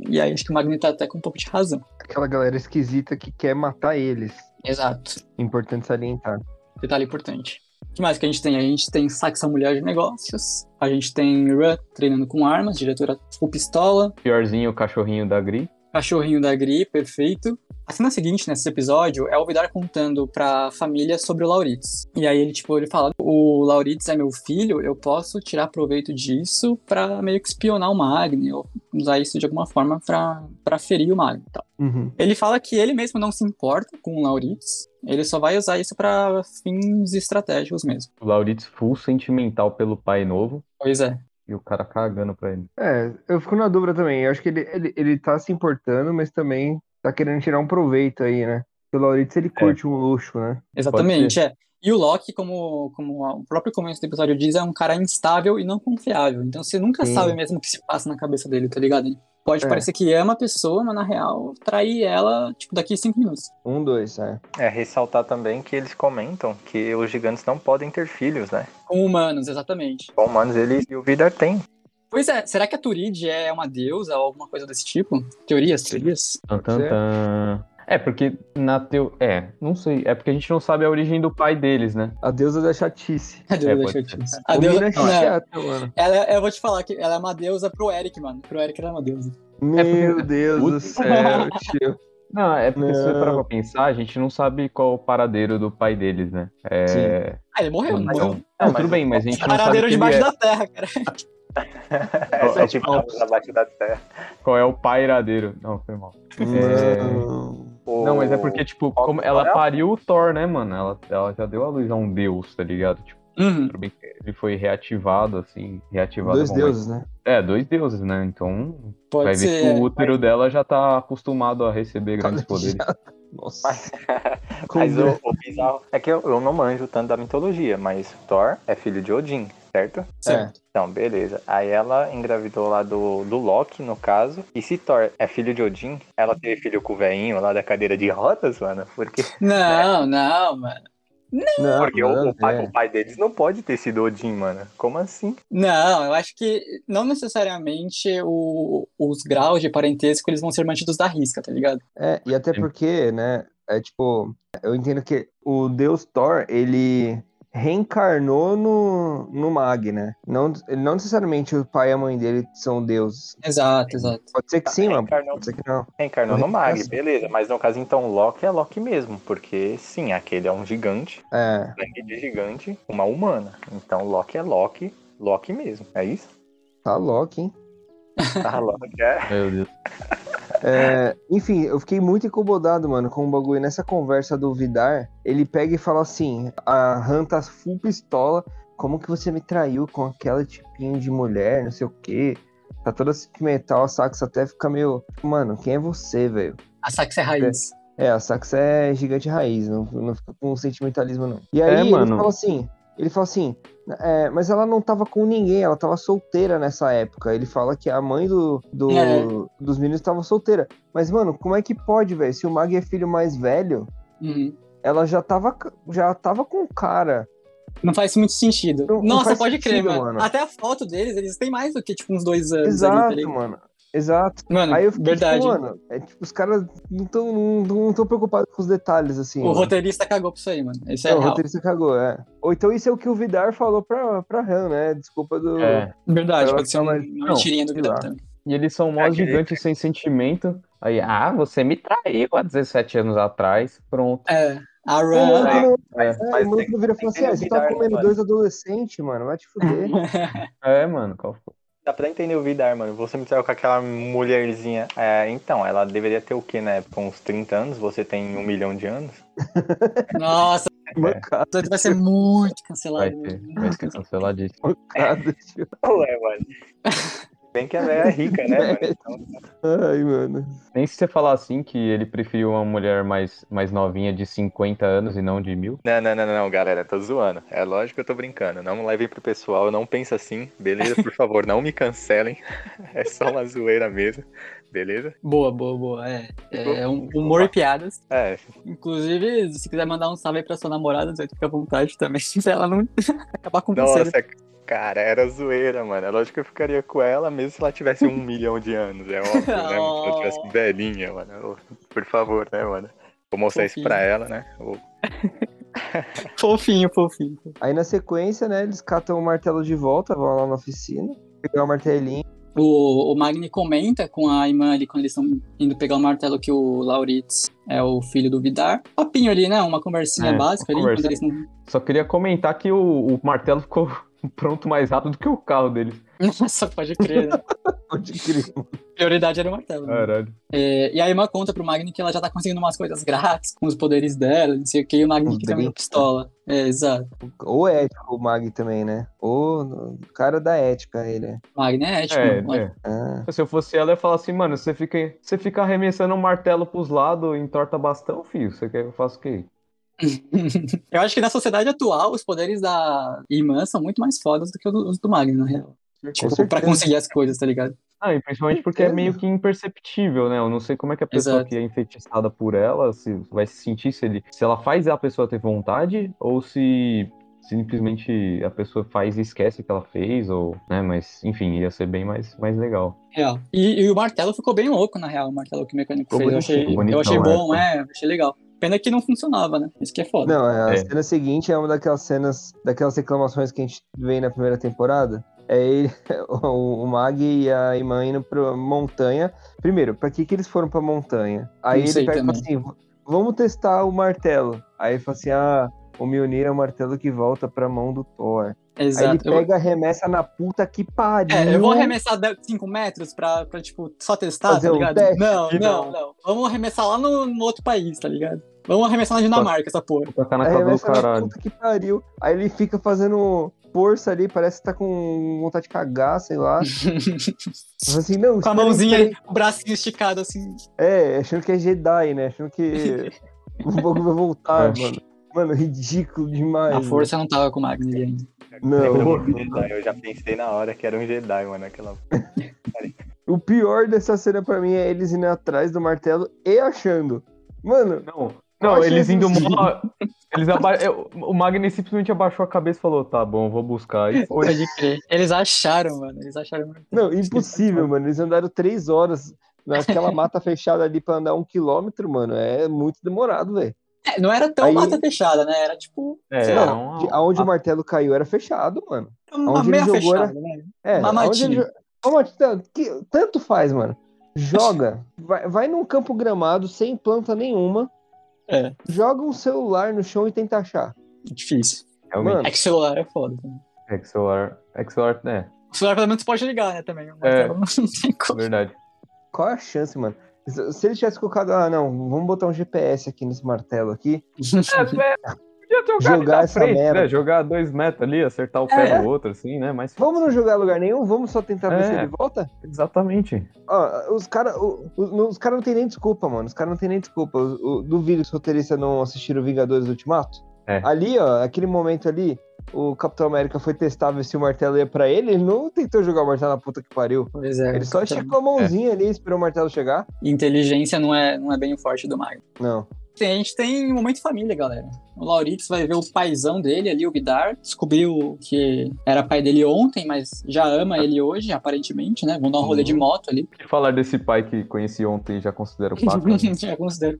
E aí acho que o Wagner tá até com um pouco de razão. Aquela galera esquisita que quer matar eles. Exato. Importante salientar. Detalhe importante. O que mais que a gente tem? A gente tem Saxa Mulher de Negócios. A gente tem Run treinando com armas, diretora full pistola. Piorzinho, o cachorrinho da Gri. Cachorrinho da Gri, perfeito. A cena seguinte nesse episódio é o Vidar contando pra família sobre o Lauritz. E aí ele, tipo, ele fala: O Lauritz é meu filho, eu posso tirar proveito disso pra meio que espionar o Magni, ou usar isso de alguma forma pra, pra ferir o Magni e tal. Uhum. Ele fala que ele mesmo não se importa com o Lauritz, ele só vai usar isso pra fins estratégicos mesmo. O Lauritz full sentimental pelo pai novo. Pois é. E o cara cagando pra ele. É, eu fico na dúvida também. Eu acho que ele, ele, ele tá se importando, mas também tá querendo tirar um proveito aí, né? O Lauritz, ele curte um luxo, né? Exatamente, é. E o Loki, como, como o próprio começo do episódio diz, é um cara instável e não confiável. Então você nunca Sim. sabe mesmo o que se passa na cabeça dele, tá ligado? Pode É. parecer que ama a pessoa, mas na real, trair ela, tipo, daqui cinco minutos. Um, dois, é. É, ressaltar também que eles comentam que os gigantes não podem ter filhos, né? Com humanos, exatamente. Com humanos, eles e o Vidar tem. Pois é, será que a Turid é uma deusa ou alguma coisa desse tipo? Teorias, teorias? Tan, tan, Certo. tan. É, porque na teu. É, não sei. É porque a gente não sabe a origem do pai deles, né? A deusa da chatice. A deusa pode da ser. chatice. A deusa. mina é não, é- chata, mano. ela, eu vou te falar que ela é uma deusa pro Eric, mano. Pro Eric ela é uma deusa. Meu Deus do céu, tio. Não, é porque se você Não. parar pra pensar, a gente não sabe qual o paradeiro do pai deles, né? É. Ah, ele morreu, não Então, morreu? não, mas tudo bem, mas a gente não sabe Paradeiro debaixo é, da terra, cara. É, é tipo abaixo da terra. qual é o pairadeiro. Não, foi mal. Não. O- Não, mas é porque, tipo, como que ela pariu o Thor, né, mano? Ela, ela já deu a luz a um deus, tá ligado? Tipo, Uhum. que ele foi reativado, assim, reativado. Dois deuses, né? É, dois deuses, né? Então, Pode vai ver ser. que é. o útero dela já tá acostumado a receber grandes poderes. Nossa. Mas, mas o, o bizarro é que eu, eu não manjo tanto da mitologia, mas Thor é filho de Odin, certo? Certo. Então, beleza. Aí ela engravidou lá do, do Loki, no caso. E se Thor é filho de Odin, ela teve filho com o velhinho lá da cadeira de rodas, mano? Porque, Não, não, mano. Não, porque o, nada o pai, ver. o pai deles não pode ter sido Odin, mano. Como assim? Não, eu acho que não necessariamente o- os graus de parentesco eles vão ser mantidos da risca, tá ligado? É, e até porque, né, é tipo, eu entendo que o deus Thor, ele reencarnou no, no Mag, né? Não, não necessariamente o pai e a mãe dele são deuses. Exato, exato. Pode ser que sim, mas Reencarnou. pode ser que não. Reencarnou no Mag, beleza. Mas no caso, então, Loki é Loki mesmo. Porque, sim, aquele é um gigante, É, sangue de gigante, uma humana. Então, Loki é Loki, Loki mesmo. É isso? tá Loki, hein? Ah, Loki é. Meu Deus. É, enfim, eu fiquei muito incomodado, mano, com o bagulho. Nessa conversa do Vidar, ele pega e fala assim: a Han tá full pistola. Como que você me traiu com aquela tipinho de mulher, não sei o quê? Tá toda sentimental, a Sax até fica meio. Mano, quem é você, velho? A Sax é raiz. É, a Sax é gigante raiz, não, não fica com sentimentalismo, não. E aí É, ele mano. fala assim. Ele fala assim, é, mas ela não tava com ninguém, ela tava solteira nessa época. Ele fala que a mãe do, do- É. dos meninos tava solteira. Mas, mano, como é que pode, velho? Se o Mag é filho mais velho, Uhum. ela já tava, já tava com o cara. Não faz muito sentido. Não- não Nossa, faz pode crer, sentido, mano. mano. Até a foto deles, eles têm mais do que, tipo, uns dois anos ali, tá Exato, ligado? mano. Exato. Mano, Aí eu fiquei, verdade. tipo, mano, é, tipo, os caras não tão, não, não tão preocupados com os detalhes, assim. o mano. roteirista cagou pra isso aí, mano. Isso é É, o roteirista cagou, é. Ou então isso é o que o Vidar falou pra, pra Han, né? Desculpa do. É. Verdade, pode ser uma, uma Não, mentirinha do lá. também. E eles são mó É que- gigantes sem sentimento. Aí, ah, você me traiu há 17 anos atrás. Pronto. É, a Ran... não, não, Mas, é, mas o maluco tem- vira e fala que assim: ah, você tá Vidar, comendo mano. dois adolescentes, mano, vai te fuder. É, mano. Qual foi? Dá pra entender o Vidar, mano. Você me traiu com aquela mulherzinha. É, então, ela deveria ter o quê, né? Com uns 30 anos, você tem um milhão de anos. Nossa, Mancada, isso vai ser muito cancelado. Vai vai ser canceladíssimo. mancada, tio. Ué, mano. Bem que ela é rica, né, mano? Então, Ai, mano. Nem se você falar assim que ele preferiu uma mulher mais, mais novinha de 50 anos e não de mil. Não, não, não, não, galera, tô zoando. É lógico que eu tô brincando. Não levem pro pessoal, não penso assim, beleza? Por favor, não me cancelem. É só uma zoeira mesmo, beleza? Boa, boa, boa. É, é um humor e piadas. É, Inclusive, se quiser mandar um salve aí pra sua namorada, você fica à vontade também. Se ela não acabar com você. nossa, cara, era zoeira, mano. É lógico que eu ficaria com ela mesmo se ela tivesse um milhão de anos, é óbvio, né? Se ela tivesse velhinha, mano. Por favor, né, mano? Vou mostrar isso pra ela, né? Ô, Fofinho, fofinho. Aí na sequência, né, eles catam o martelo de volta, vão lá na oficina, pegar o martelinho. O, o Magni comenta com a irmã ali quando eles estão indo pegar o martelo que o Lauritz é o filho do Vidar. Papinho ali, né? Uma conversinha É, básica uma ali. Conversa. eles não... Só queria comentar que o, o martelo ficou pronto mais rápido do que o carro deles. Nossa, pode crer, né? Pode crer. Prioridade era o martelo. né? Caralho. É, e a irmã conta pro Magni que ela já tá conseguindo umas coisas grátis com os poderes dela, não sei o que, e o Magni Os fica meio pistola. É, exato. Ou ético o Mag também, né? Ou o cara da ética, ele. é. Magni é ético, É, mano. é. Ah, Se eu fosse ela, eu ia falar assim, mano, você fica, você fica arremessando um martelo pros lados, entorta bastão, filho. Você quer que eu faça o quê? Eu acho que na sociedade atual, os poderes da irmã são muito mais fodas do que os do Magni, na real. Tipo, pra conseguir as coisas, tá ligado? Ah, e principalmente porque é meio que imperceptível, né? Eu não sei como é que a pessoa Exato. que é enfeitiçada por ela se vai se sentir se ele se ela faz a pessoa ter vontade ou se simplesmente a pessoa faz e esquece que ela fez ou, né, mas enfim, ia ser bem mais mais legal. Real. E, e o martelo ficou bem louco, na real, o martelo que o mecânico Ficou fez. Eu achei, bonitão, eu achei né? bom, é, achei legal. Pena que não funcionava, né? Isso que é foda. Não, a É. cena seguinte é uma daquelas cenas, daquelas reclamações que a gente vê na primeira temporada. É ele, o, o Mag e a irmã indo pra montanha. Primeiro, pra que, que eles foram pra montanha? Aí Não ele pega e também. assim: "V- vamos testar o martelo. Aí ele fala assim: ah, o Mjolnir é o martelo que volta pra mão do Thor. Aí ele Exato. Eu- pega, arremessa na puta que pariu. É, eu vou arremessar 5 metros pra, pra, tipo, só testar, Fazer tá um ligado? teste? Não, Que não, não. Vamos arremessar lá no, no outro país, tá ligado? Vamos arremessar na Dinamarca, essa porra. Vou tacar na na caralho. puta que pariu. Aí ele fica fazendo força ali, parece que tá com vontade de cagar, sei lá. Assim, não, Com a mãozinha, aí. o bracinho esticado, assim. É, achando que é Jedi, né? Achando que o bagulho vai voltar, É. mano. Mano, ridículo demais. A força não tava com o Magni ali ainda. Não, Jedi? Eu já pensei na hora que era um Jedi, mano. Aquela... O pior dessa cena pra mim é eles indo atrás do martelo e achando. Mano, Não, não, eles indo mó. Eles aba... O Magni simplesmente abaixou a cabeça e falou: tá bom, vou buscar. E foi. Pode crer. Eles acharam, mano. Eles acharam. não, impossível, mano. Eles andaram três horas naquela mata fechada ali pra andar um quilômetro, mano. É muito demorado, velho. É, não era tão Aí- mata fechada, né? Era tipo É, sei era lá, um- De- Aonde o martelo caiu era fechado, mano. uma Onde ele meia jogou fechada, era- né? É, Uma aonde ele matinha. tanto, que- tanto faz, mano. Joga, vai, vai num campo gramado sem planta nenhuma, É, joga um celular no chão e tenta achar. difícil. Realmente. Mano. É que celular é foda. É que celular. É que celular. É, O celular pelo menos pode ligar, né? Também. O É. martelo não tem como. verdade. Qual é a chance, mano? Se se ele tivesse colocado, ah, não, vamos botar um GPS aqui nesse martelo aqui. É, é, podia jogar, ali Jogar na essa frente, merda. né? Jogar dois metros ali, acertar o pé É. do outro, assim, né? Mas Vamos não jogar lugar nenhum, vamos só tentar ver É. se ele volta? exatamente. Ó, os caras os cara não tem nem desculpa, mano. Os caras não tem nem desculpa. O, o, duvido que os roteiristas não assistiram Vingadores Ultimato. É. Ali, ó, aquele momento ali, o Capitão América foi testar ver se o martelo ia pra ele, ele não tentou jogar o martelo na puta que pariu. Pois é. Ele só então, esticou a mãozinha ali, esperou o martelo chegar. Inteligência não é, não é bem o forte do Mago. Não. Tem- a gente tem um momento família, galera. O Laurix vai ver o paizão dele ali, o Vidar. Descobriu que era pai dele ontem, mas já ama ele hoje, aparentemente, né? Vão dar um rolê de Uhum. moto ali. Falar desse pai que conheci ontem e já considero paca. né? já considero.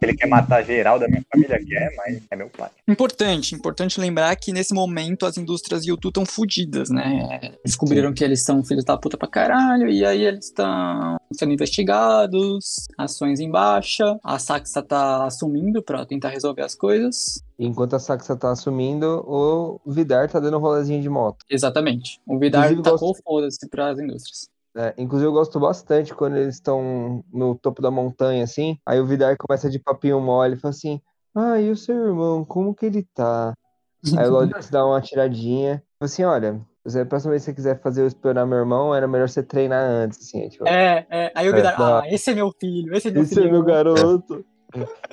Ele quer matar geral da minha família, quer, mas é meu pai. Importante, importante lembrar que nesse momento as indústrias YouTube estão fodidas, né? Descobriram que eles são filhos da puta pra caralho, e aí eles estão sendo investigados, ações em baixa, a Saxa tá assumindo pra tentar resolver as coisas. Enquanto a Saxa tá assumindo, o Vidar tá dando um rolezinho de moto. Exatamente. O Vidar Inclusive, tacou foda-se pras indústrias. É, inclusive, eu gosto bastante quando eles estão no topo da montanha, assim. Aí o Vidar começa de papinho mole e fala assim: Ah, e o seu irmão, como que ele tá? Aí o Laurix dá uma tiradinha. Fala assim: Olha, se a próxima vez que você quiser fazer eu espionar meu irmão, era melhor você treinar antes, assim. Tipo, É, é. Aí o É, Vidar, ah, esse é meu filho, esse é meu esse filho. é meu garoto.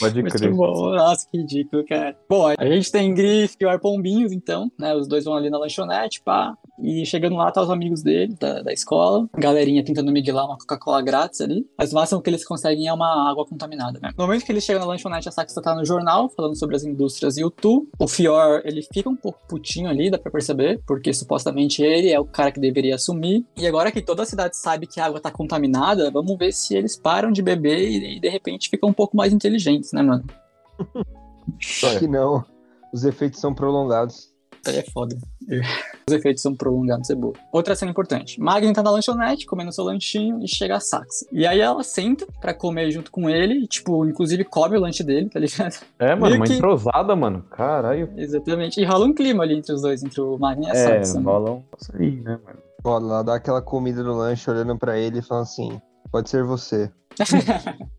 Pode Muito crer. bom, nossa, que ridículo, cara. Bom, a gente tem Griff e o Arpombinhos, então, né? Os dois vão ali na lanchonete, pá. E chegando lá, tá os amigos dele, da, da escola. Galerinha tentando miguelar uma Coca-Cola grátis ali. Mas o máximo que eles conseguem é uma água contaminada, né? No momento que eles chegam na lanchonete, a Saxa tá no jornal, falando sobre as indústrias e o Tu. O Fior, ele fica um pouco putinho ali, dá pra perceber, porque supostamente ele é o cara que deveria assumir. E agora que toda a cidade sabe que a água tá contaminada, vamos ver se eles param de beber e, e de repente ficam um pouco mais inteligentes, né, mano? Só que não. Os efeitos são prolongados. É foda. Os efeitos são prolongados, é boa. Outra cena importante. Magni tá na lanchonete, comendo seu lanchinho, e chega a Saxa. E aí ela senta pra comer junto com ele, e, tipo, inclusive come o lanche dele, tá ligado? É, mano, Meio uma que- entrosada, mano. Caralho. Exatamente. E rola um clima ali entre os dois, entre o Magni e a É, Saxa. né? rola um aí, né, mano? Ó, ela dá aquela comida no lanche, olhando pra ele e falando assim: Pode ser você.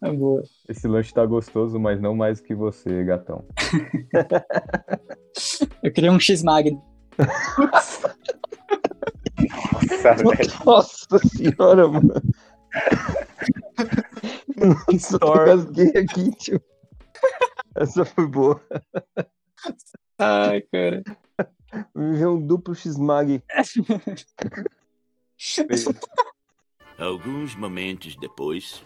É boa. Esse lanche tá gostoso, mas não mais que você, gatão. Eu queria um X-Magni. Nossa, senhora, mano. Nossa, eu Thor. gasguei aqui, tio. Essa foi boa. Ai, cara. Viver um duplo X-Mag. Alguns momentos depois.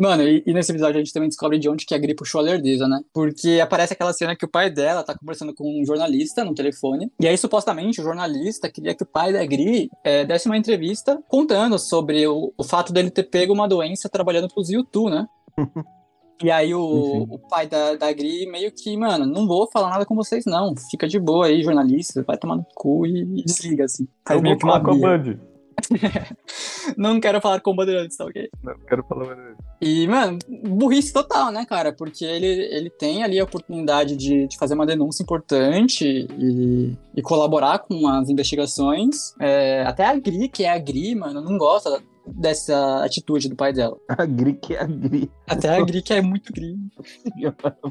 Mano, e, e nesse episódio a gente também descobre de onde que a Gri puxou a lerdeza, né? Porque aparece aquela cena que o pai dela tá conversando com um jornalista no telefone. E aí, supostamente, o jornalista queria que o pai da Gri é, desse uma entrevista contando sobre o, o fato dele ter pego uma doença trabalhando pros YouTube, né? E aí o, o pai da, da Gri meio que, mano, não vou falar nada com vocês, não. Fica de boa aí, jornalista, vai tomar no cu e, e desliga, assim. Eu meio que uma falar com a birra. Band. Não quero falar com o Bandeirantes, tá ok? Não, quero falar mais. E, mano, burrice total, né, cara? Porque ele, ele tem ali a oportunidade de, de fazer uma denúncia importante e, e colaborar com as investigações. É, até a Gri, que é a Gri, mano, não gosta dessa atitude do pai dela. A Gri que é a Gri. Até a Gri, que é muito Gri.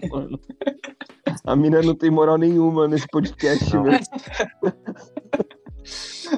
Mano. A mina não tem moral nenhuma nesse podcast, velho.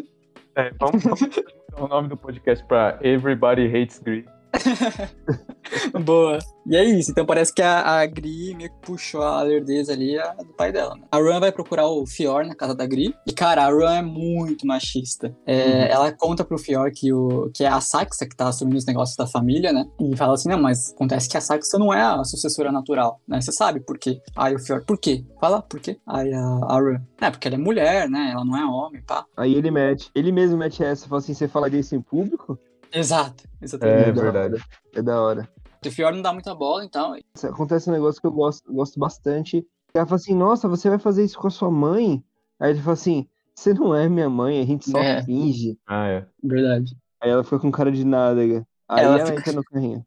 É, vamos mudar o nome do podcast pra Everybody Hates Gri. Boa. E é isso. Então parece que a, a Gri meio que puxou a lerdeza ali a- do pai dela. Né? A Ran vai procurar o Fior na casa da Gri. E, cara, a Ran é muito machista. É, Ela conta pro Fior que, o, que é a Saxa que tá assumindo os negócios da família, né? E fala assim: não, mas acontece que a Saxa não é a sucessora natural, né? Você sabe por quê? Aí o Fior, por quê? Fala, por quê? Aí a, a Ran, é, porque ela é mulher, né? Ela não é homem, pá. Aí ele mete, ele mesmo mete essa, fala assim, você falaria isso em público? Exato, exatamente. É da verdade. hora. É da hora. O Fior não dá muita bola, então. Acontece um negócio que eu gosto, gosto bastante. Ela fala assim, nossa, você vai fazer isso com a sua mãe? Aí ele fala assim, você não é minha mãe, a gente só É. finge. Ah, é. Verdade. Aí ela fica com cara de nádega. Aí Ela ela, fica- entra no carrinho.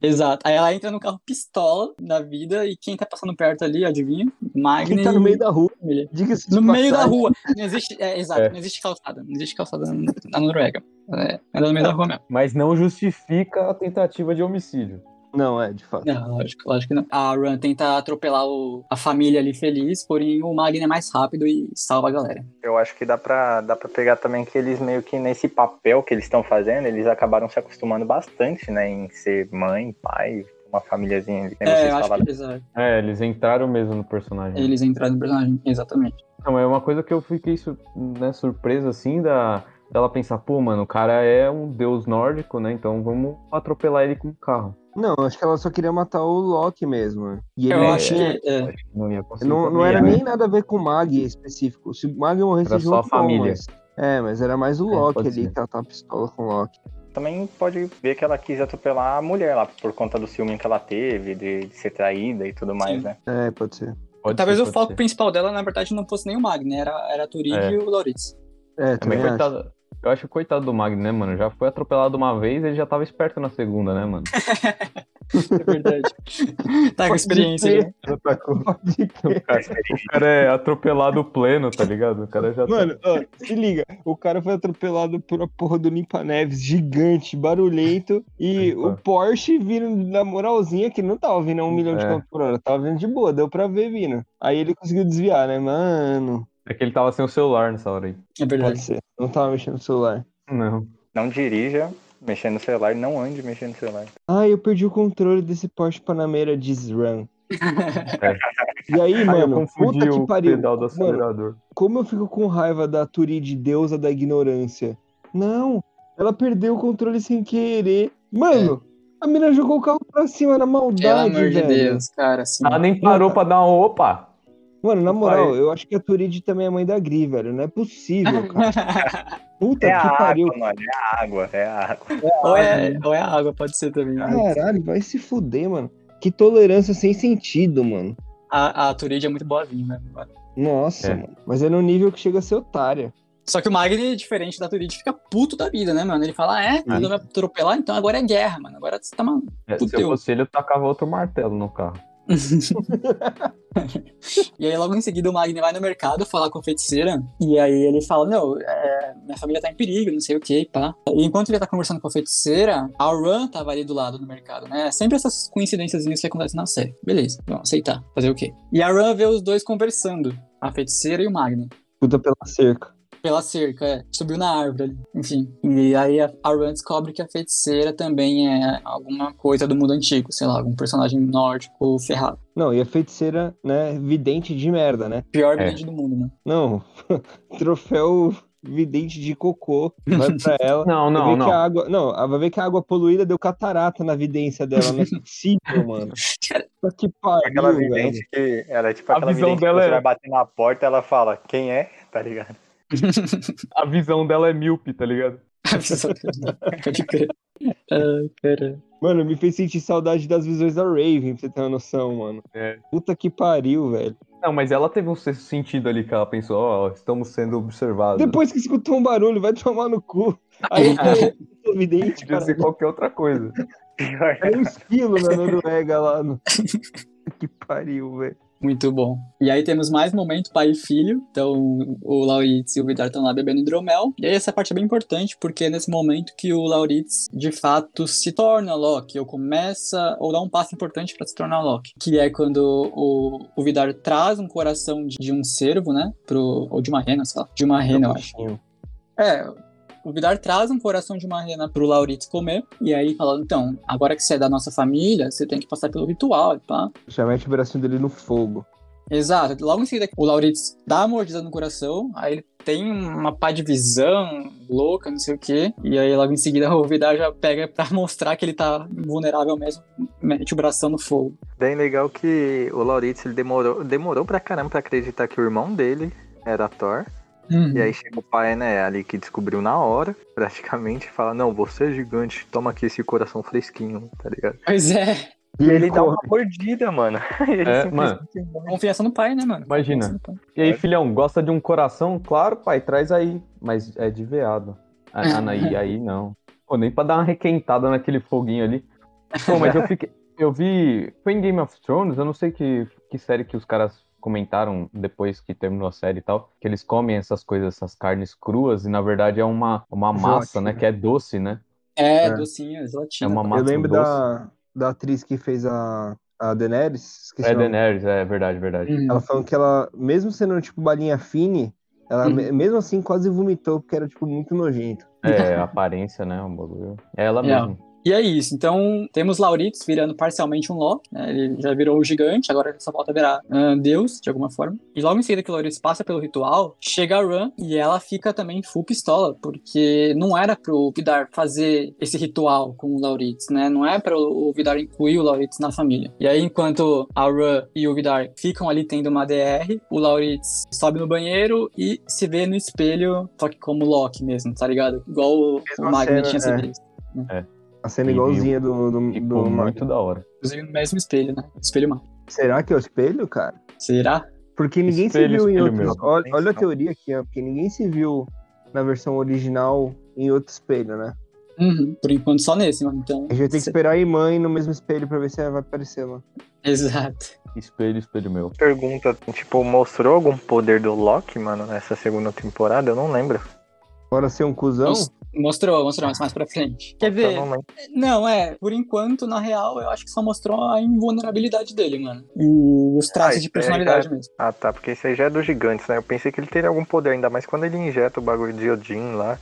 Exato. Aí ela entra no carro pistola da vida e quem tá passando perto ali, adivinha? Magni. Quem tá no meio da rua, diga-se No meio da passagem. rua. Não existe, é, exato, É. não existe calçada. Não existe calçada na Noruega. É, ela é no meio da rua mesmo. Mas não justifica a tentativa de homicídio. Não, é, de fato. Não, lógico, lógico que não. A Run tenta atropelar o- a família ali feliz, porém o Magni é mais rápido e salva a galera. Eu acho que dá pra, dá pra pegar também que eles meio que nesse papel que eles estão fazendo, eles acabaram se acostumando bastante, né? Em ser mãe, pai, uma famíliazinha ali. Como É, vocês eu acho falaram. que exato. É, eles entraram mesmo no personagem. Eles entraram no personagem, exatamente. Não, é uma coisa que eu fiquei né, surpreso, assim, da, dela pensar, pô, mano, o cara é um deus nórdico, né? Então vamos atropelar ele com um carro. Não, acho que ela só queria matar o Loki mesmo. E ele Eu não acho tinha- que. é, que não ia. Não, não era né? nem nada a ver com o Mag em específico. Se o Mag morresse Era só junto, a família. bom, mas... É, mas era mais o É, Loki pode ali, ser. que ela tava pistola com o Loki. Também pode ver que ela quis atropelar a mulher lá, por conta do ciúme que ela teve, de, de ser traída e tudo mais, Sim. né? É, pode ser. Pode Talvez ser, o foco ser. principal dela, na verdade, não fosse nem o Magni, era, era a Turid É. e o Loritz. É, Também, também coitado. Eu acho que coitado do Mag, né, mano? Já foi atropelado uma vez, ele já tava esperto na segunda, né, mano? É verdade. tá com experiência, né? Pode O cara, o cara é atropelado pleno, tá ligado? O cara já tá- Mano, ó, se liga, o cara foi atropelado por uma porra do limpa-neves gigante, barulhento, e Opa. o Porsche vindo na moralzinha, que não tava vindo a um milhão de É. km por hora, tava vindo de boa, deu pra ver vindo. Aí ele conseguiu desviar, né, mano? É que ele tava sem o celular nessa hora aí. É Pode verdade. ser, não tava mexendo no celular. Não. Não dirija mexendo no celular, não ande mexendo no celular. Ah, eu perdi o controle desse Porsche Panamera Diz Run. E aí, mano, puta que pariu. pedal do Mano, acelerador. como eu fico com raiva da Turid, deusa da ignorância. Não, ela perdeu o controle sem querer. Mano, a mina jogou o carro pra cima na maldade, Pelo amor de velho. Deus, cara, assim. Ela nem parou pra dar uma opa. Mano, na moral, aí. eu acho que a Turid também é mãe da Gri, velho. Não é possível, cara. Puta É que pariu. água, mano, é a água, é a água. ou, é, ou é a água, pode ser também. Caralho, vai se fuder, mano. Que tolerância sem sentido, mano. A, a Turid é muito boazinha, né? Nossa, É. mano. Mas é no nível que chega a ser otária. Só que o Magni, diferente da Turid, fica puto da vida, né, mano? Ele fala, ah, é, mandou me atropelar, então agora é guerra, mano. Agora você tá maluco. É, se eu Fudeu. fosse ele, eu tacava outro martelo no carro. e aí, logo em seguida, o Magni vai no mercado falar com a feiticeira. E aí ele fala: Não, é, minha família tá em perigo, não sei o que, pá. E enquanto ele tá conversando com a feiticeira, a Run tava ali do lado do mercado, né? Sempre essas coincidências que acontecem na série. Beleza, vamos aceitar. Fazer o quê? E a Run vê os dois conversando, a feiticeira e o Magni. Puta pela cerca. Pela cerca, é. Subiu na árvore ali. Enfim. E aí a, a Run descobre que a feiticeira também é alguma coisa do mundo antigo, sei lá, algum personagem nórdico ferrado. Não, e a feiticeira, né, vidente de merda, né? Pior É. vidente do mundo, né? Não, troféu vidente de cocô vai pra ela. Não, Vai não, ver não. que a água, não, ela vai ver que a água poluída deu catarata na vidência dela, não é possível, mano. Que Aquela pariu, velho. vidente que. Ela é tipo A aquela visão vidente que dela você é- vai bater na porta ela fala, quem é? Tá ligado? A visão dela é míope, tá ligado? Pode crer. Ai, cara. Mano, me fez sentir saudade das visões da Raven, pra você ter uma noção, mano. É. Puta que pariu, velho. Não, mas ela teve um sexto sentido ali que ela pensou, ó, estamos sendo observados. Depois que escutou um barulho, vai tomar no cu. Aí é evidente, Podia cara. ser qualquer outra coisa. É um esquilo na Noruega lá. No... que pariu, velho. Muito bom. E aí temos mais momento pai e filho. Então o Lauritz e o Vidar estão lá bebendo hidromel. E aí essa parte é bem importante, porque é nesse momento que o Lauritz de fato se torna Loki, ou começa, ou dá um passo importante para se tornar Loki. Que é quando o, o Vidar traz um coração de, de um cervo, né? Pro, ou de uma rena, sei lá. De uma rena, eu acho. É, o Vidar traz um coração de uma rena pro Lauritz comer, e aí fala, então, agora que você é da nossa família, você tem que passar pelo ritual, e pá. Já mete o bracinho dele no fogo. Exato, logo em seguida o Lauritz dá a mordida no coração, aí ele tem uma pá de visão louca, não sei o quê, e aí logo em seguida o Vidar já pega pra mostrar que ele tá vulnerável mesmo, mete o bração no fogo. Bem legal que o Lauritz ele demorou, demorou pra caramba pra acreditar que o irmão dele era Thor. Uhum. E aí chega o pai, né, ali que descobriu na hora, praticamente, e fala, não, você é gigante, toma aqui esse coração fresquinho, tá ligado? Pois é, E ele dá uma mordida, mano. E ele É, morre. confiança no pai, né, mano? Imagina. E aí, filhão, gosta de um coração? Claro, pai, traz aí. Mas é de veado. Ah, Anaí, aí não. Pô, nem pra dar uma requentada naquele foguinho ali. Pô, mas eu fiquei. Eu vi. Foi em Game of Thrones, eu não sei que, que série que os caras comentaram depois que terminou a série e tal, que eles comem essas coisas, essas carnes cruas, e na verdade é uma, uma massa, né? Gelatina. Que é doce, né? É, É. docinho, gelatina. É uma Eu massa lembro doce. da, da atriz que fez a, a Daenerys. Esqueci É. Daenerys, é verdade, verdade. Uhum. Ela falou que ela, mesmo sendo tipo balinha fine, ela Uhum. me- mesmo assim quase vomitou, porque era tipo muito nojento. É, a aparência, né? Um bagulho. É ela É. mesmo. E é isso. Então, temos Lauritz virando parcialmente um Loki, né? Ele já virou o gigante, agora ele só falta virar ah, Deus, de alguma forma. E logo em seguida que o Lauritz passa pelo ritual, chega a Ran e ela fica também full pistola, porque não era pro Vidar fazer esse ritual com o Lauritz, né? Não é para o Vidar incluir o Lauritz na família. E aí, enquanto a Ran e o Vidar ficam ali tendo uma DR, o Lauritz sobe no banheiro e se vê no espelho, só que como Loki mesmo, tá ligado? Igual o, o Mesma Magni cena, tinha se é. A cena E igualzinha do, do, Ficou do muito da hora. Inclusive no mesmo espelho, né? Espelho mágico. Será que é o espelho, cara? Será? Porque ninguém Espelho, se viu em outros. meu. Olha, olha a teoria aqui, ó. Porque ninguém se viu na versão original em outro espelho, né? Uhum, por enquanto só nesse, mano. Então. A gente vai ter que esperar a irmã ir no mesmo espelho pra ver se ela vai aparecer lá. Exato. Espelho, espelho meu. Pergunta, tipo, mostrou algum poder do Loki, mano, nessa segunda temporada? Eu não lembro. Bora ser um cuzão? Mos- Mostrou, mostrou, mas mais pra frente. Quer Eu ver? não é. Por enquanto, na real, eu acho que só mostrou a invulnerabilidade dele, mano. E os traços Ah, de personalidade já- mesmo. Ah, tá, porque isso aí já é dos gigantes, né? Eu pensei que ele teria algum poder, ainda mais quando ele injeta o bagulho de Odin lá.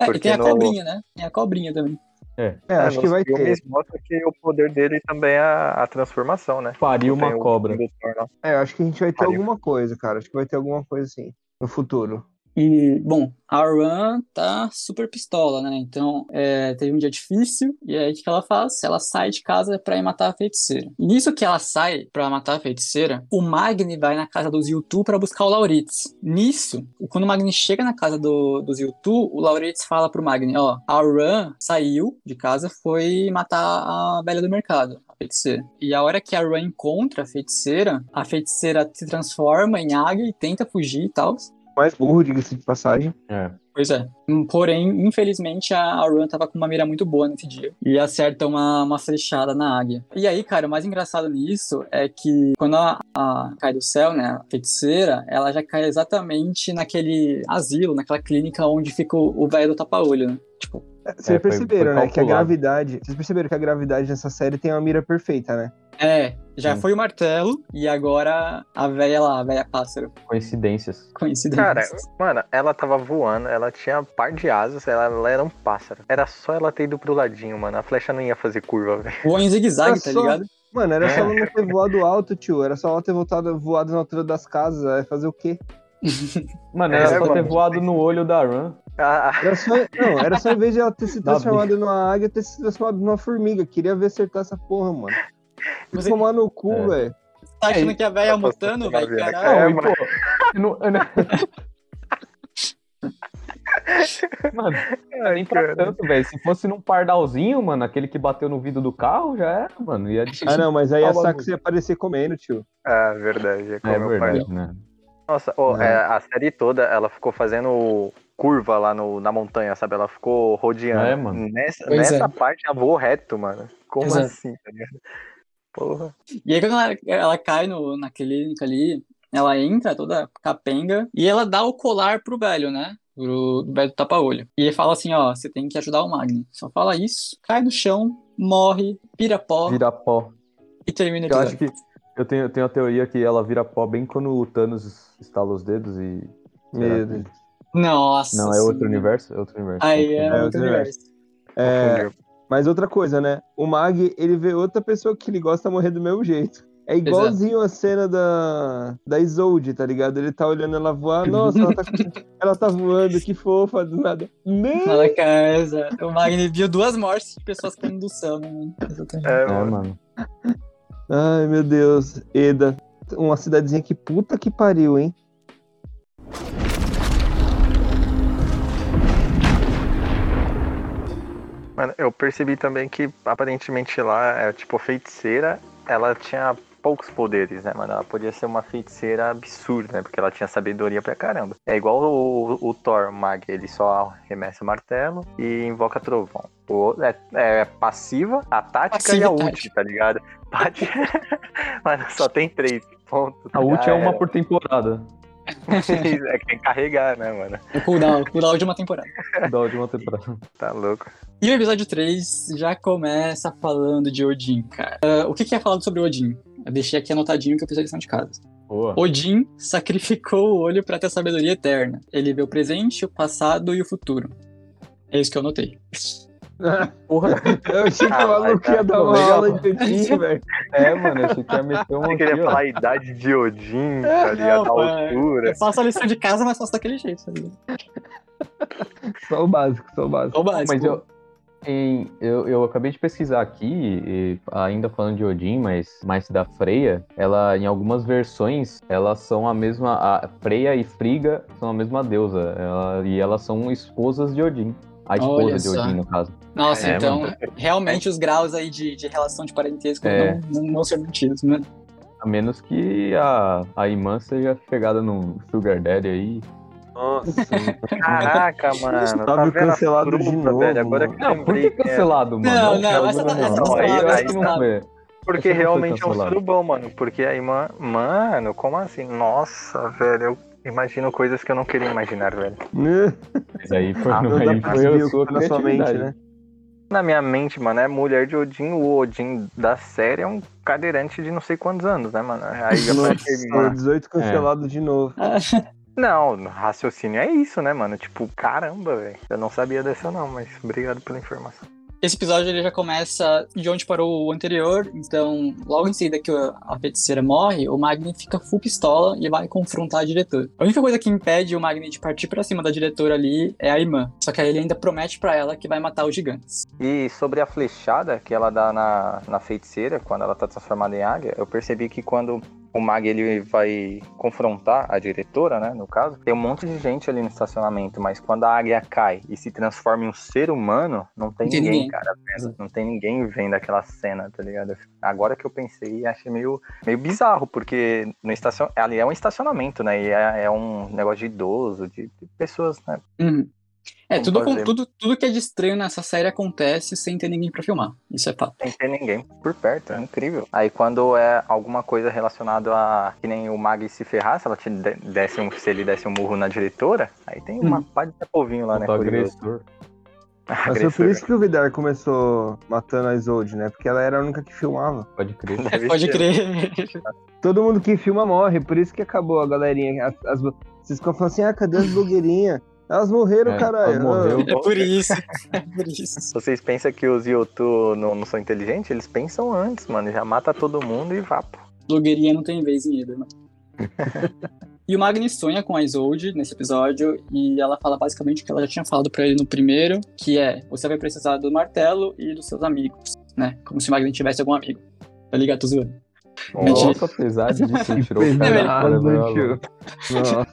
É, e Porque tem a no- cobrinha, né? Tem a cobrinha também. É, Ah, acho que vai ter. Mostra que o poder dele também é a, a transformação, né? Pariu Tem uma o cobra. lá. É, acho que a gente vai ter Pariu. alguma coisa, cara. Acho que vai ter alguma coisa assim no futuro. E, bom, a Ran tá super pistola, né? Então, é, teve um dia difícil, e aí o que ela faz? Ela sai de casa pra ir matar a feiticeira. E nisso que ela sai pra matar a feiticeira, o Magni vai na casa dos Yutu pra buscar o Lauritz. Nisso, quando o Magni chega na casa do, dos Yutu, o Lauritz fala pro Magni, ó, a Ran saiu de casa, foi matar a velha do mercado. Feiticeira. E a hora que a Ran encontra a feiticeira, a feiticeira se transforma em águia e tenta fugir e tal. Mais burro, diga-se de passagem. É. Pois é. Porém, infelizmente, a Run tava com uma mira muito boa nesse dia. E acerta uma, uma flechada na águia. E aí, cara, o mais engraçado nisso é que quando a, a cai do céu, né, a feiticeira, ela já cai exatamente naquele asilo, naquela clínica onde fica o o velho do tapa-olho, né? Tipo, Vocês É, foi- perceberam, foi né? Que a gravidade. Vocês perceberam que a gravidade nessa série tem uma mira perfeita, né? É, já Sim. foi o martelo e agora a véia lá, a véia pássaro. Coincidências. Coincidência. Cara, mano, ela tava voando, ela tinha um par de asas, ela, ela era um pássaro. Era só ela ter ido pro ladinho, mano. A flecha não ia fazer curva, velho. Voou em zigue-zague, tá só- ligado? Mano, era É. só ela não ter voado alto, tio. Era só ela ter voltado, voado na altura das casas. Vai fazer o quê? Mano, É, era só ter voado no olho da Run. Ah, Era só, não, era só em vez de ela ter se transformado numa águia, ter se transformado numa formiga. Queria ver acertar essa porra, mano. Você- tomar no cu, É. velho. Tá achando É, que a véia eu posso mutando, velho? Caralho. É, Não, e, eu não- eu não- Mano, nem pra tanto, velho. Se fosse num pardalzinho, mano, aquele que bateu no vidro do carro, já era, mano. Ia Ah, não, mas aí a Sax ia aparecer comendo, tio. ah, verdade. É, É verdade, né? Nossa, ô, É. é, a série toda, ela ficou fazendo curva lá no, na montanha, sabe? Ela ficou rodeando. É, mano. Nessa, Pois nessa é. parte, ela voou reto, mano. Como Exato. assim, tá ligado? Porra. E aí quando ela, ela cai no, na clínica ali, ela entra toda capenga e ela dá o colar pro velho, né? Pro velho do tapa-olho. E ele fala assim, ó, você tem que ajudar o Magni. Só fala isso, cai no chão, morre, vira pó Vira pó. e termina o Eu acho que. Eu tenho, eu tenho a teoria que ela vira pó bem quando o Thanos estala os dedos e. Meu Será Deus. que- Nossa Não, é outro Senhora. universo? É outro universo. Aí é, É outro outro universo. É, Confundiu. Mas outra coisa, né? O Mag, ele vê outra pessoa que ele gosta morrer do mesmo jeito. É igualzinho a cena da, da Isolde, tá ligado? Ele tá olhando ela voar, nossa, ela tá, ela tá voando, que fofa, do nada. Não! Nada casa. O Magni viu duas mortes de pessoas caindo do céu, né? Exatamente. É, É, mano. Ai, meu Deus. Eda. Uma cidadezinha que puta que pariu, hein? Mano, eu percebi também que aparentemente lá, é, tipo, a feiticeira, ela tinha poucos poderes, né, mano? Ela podia ser uma feiticeira absurda, né? Porque ela tinha sabedoria pra caramba. É igual o, o Thor Mag, ele só arremessa o martelo e invoca trovão. O, é, é passiva, a tática Passiva e a ult, tá ligado? Tática- mano, só tem três pontos. A ult é uma por temporada. é que tem que carregar, né, mano? O cooldown, o cooldown de uma temporada. Da última temporada. Tá louco. E o episódio 3 já começa falando de Odin, cara. Ah, o que, que é falado sobre Odin? Eu deixei aqui anotadinho que eu fiz a lição de casa. Boa. Odin sacrificou o olho para ter sabedoria eterna. Ele vê o presente, o passado e o futuro. É isso que eu anotei. Porra. Eu achei que o maluco ia dar cara. uma Legal. aula de tetinho, velho. É, mano, achei que ia meter um Você aqui, queria ó. falar a idade de Odin, tá ligado? não, Da é. altura. Eu faço a lição de casa, mas faço daquele jeito. Tá ligado? Só o básico, só o básico. É o básico. Mas eu, em- eu, eu acabei de pesquisar aqui, e ainda falando de Odin, mas mais da Freya, ela, em algumas versões, elas são a mesma. A Freya e Friga são a mesma deusa. ela- e elas são esposas de Odin. A esposa Olha de só. Odin, no caso. Nossa, É, então, mano. realmente os graus aí de, de relação de parentesco É. não, não vão ser mantidos, né? A menos que a, a irmã seja chegada no Sugar Daddy aí. Nossa. Caraca, mano. Gustavo tá cancelado de fruta, novo, velho? Agora mano. que Não, por que lembrei que é- cancelado, mano? Não, É não, cara essa tá- Aí- cancelada, aí não tá- foi. Porque não realmente é um surubão, mano. Porque a irmã. Mano, como assim? Nossa, velho. Eu imagino coisas que eu não queria imaginar, velho. Mas aí foi, Ah, Não aí foi a sua tá na sua mente, né? Na minha mente, mano, é mulher de Odin. O Odin da série é um cadeirante de não sei quantos anos, né, mano? Aí já Nossa, parece a irmã. 18 cancelado de novo. Não, raciocínio é isso, né, mano? Tipo, caramba, velho. Eu não sabia dessa, não, mas obrigado pela informação. Esse episódio ele já começa de onde parou o anterior, então logo em seguida que a feiticeira morre, o Magni fica full pistola e vai confrontar a diretora. A única coisa que impede o Magni de partir pra cima da diretora ali é a irmã. Só que aí ele ainda promete pra ela que vai matar os gigantes. E sobre a flechada que ela dá na, na feiticeira, quando ela tá transformada em águia, eu percebi que quando o Mag ele vai confrontar a diretora, né, no caso, tem um monte de gente ali no estacionamento, mas quando a águia cai e se transforma em um ser humano, não tem, tem ninguém, ninguém. cara, vendo. Não tem ninguém vendo aquela cena, tá ligado? Agora que eu pensei, achei meio, meio bizarro, porque no estacion... ali é um estacionamento, né, e é, é um negócio de idoso, de, de pessoas, né, Uhum. É, tudo, com- tudo, tudo que é de estranho nessa série acontece sem ter ninguém pra filmar. Isso é fato. sem ter ninguém por perto, é incrível. Aí quando é alguma coisa relacionada a que nem o Mag se ferrar, se ela te de- desse um, se ele desse um murro na diretora, aí tem uma Hum. pá de povinho lá, né? Puta curioso. agressor. Mas foi por isso que o Vidar começou matando a Isolde, né? Porque ela era a única que filmava. Pode crer. Deve Pode ser. crer. Todo mundo que filma morre, por isso que acabou a galerinha. As, as- vocês ficam falando assim, ah, cadê as blogueirinhas? Elas morreram, É, caralho. morreu. É por isso. É por isso. Vocês pensam que os Yoto não, não são inteligentes? Eles pensam antes, mano. Já mata todo mundo e vapo. Blogueirinha não tem vez em Eder, mano. E o Magni sonha com a Isolde nesse episódio e ela fala basicamente o que ela já tinha falado pra ele no primeiro, que é você vai precisar do martelo e dos seus amigos, né? Como se o Magni tivesse algum amigo. Tá ligado? Tô zoando. Nossa, apesar disso, ele tirou o cara. Nossa.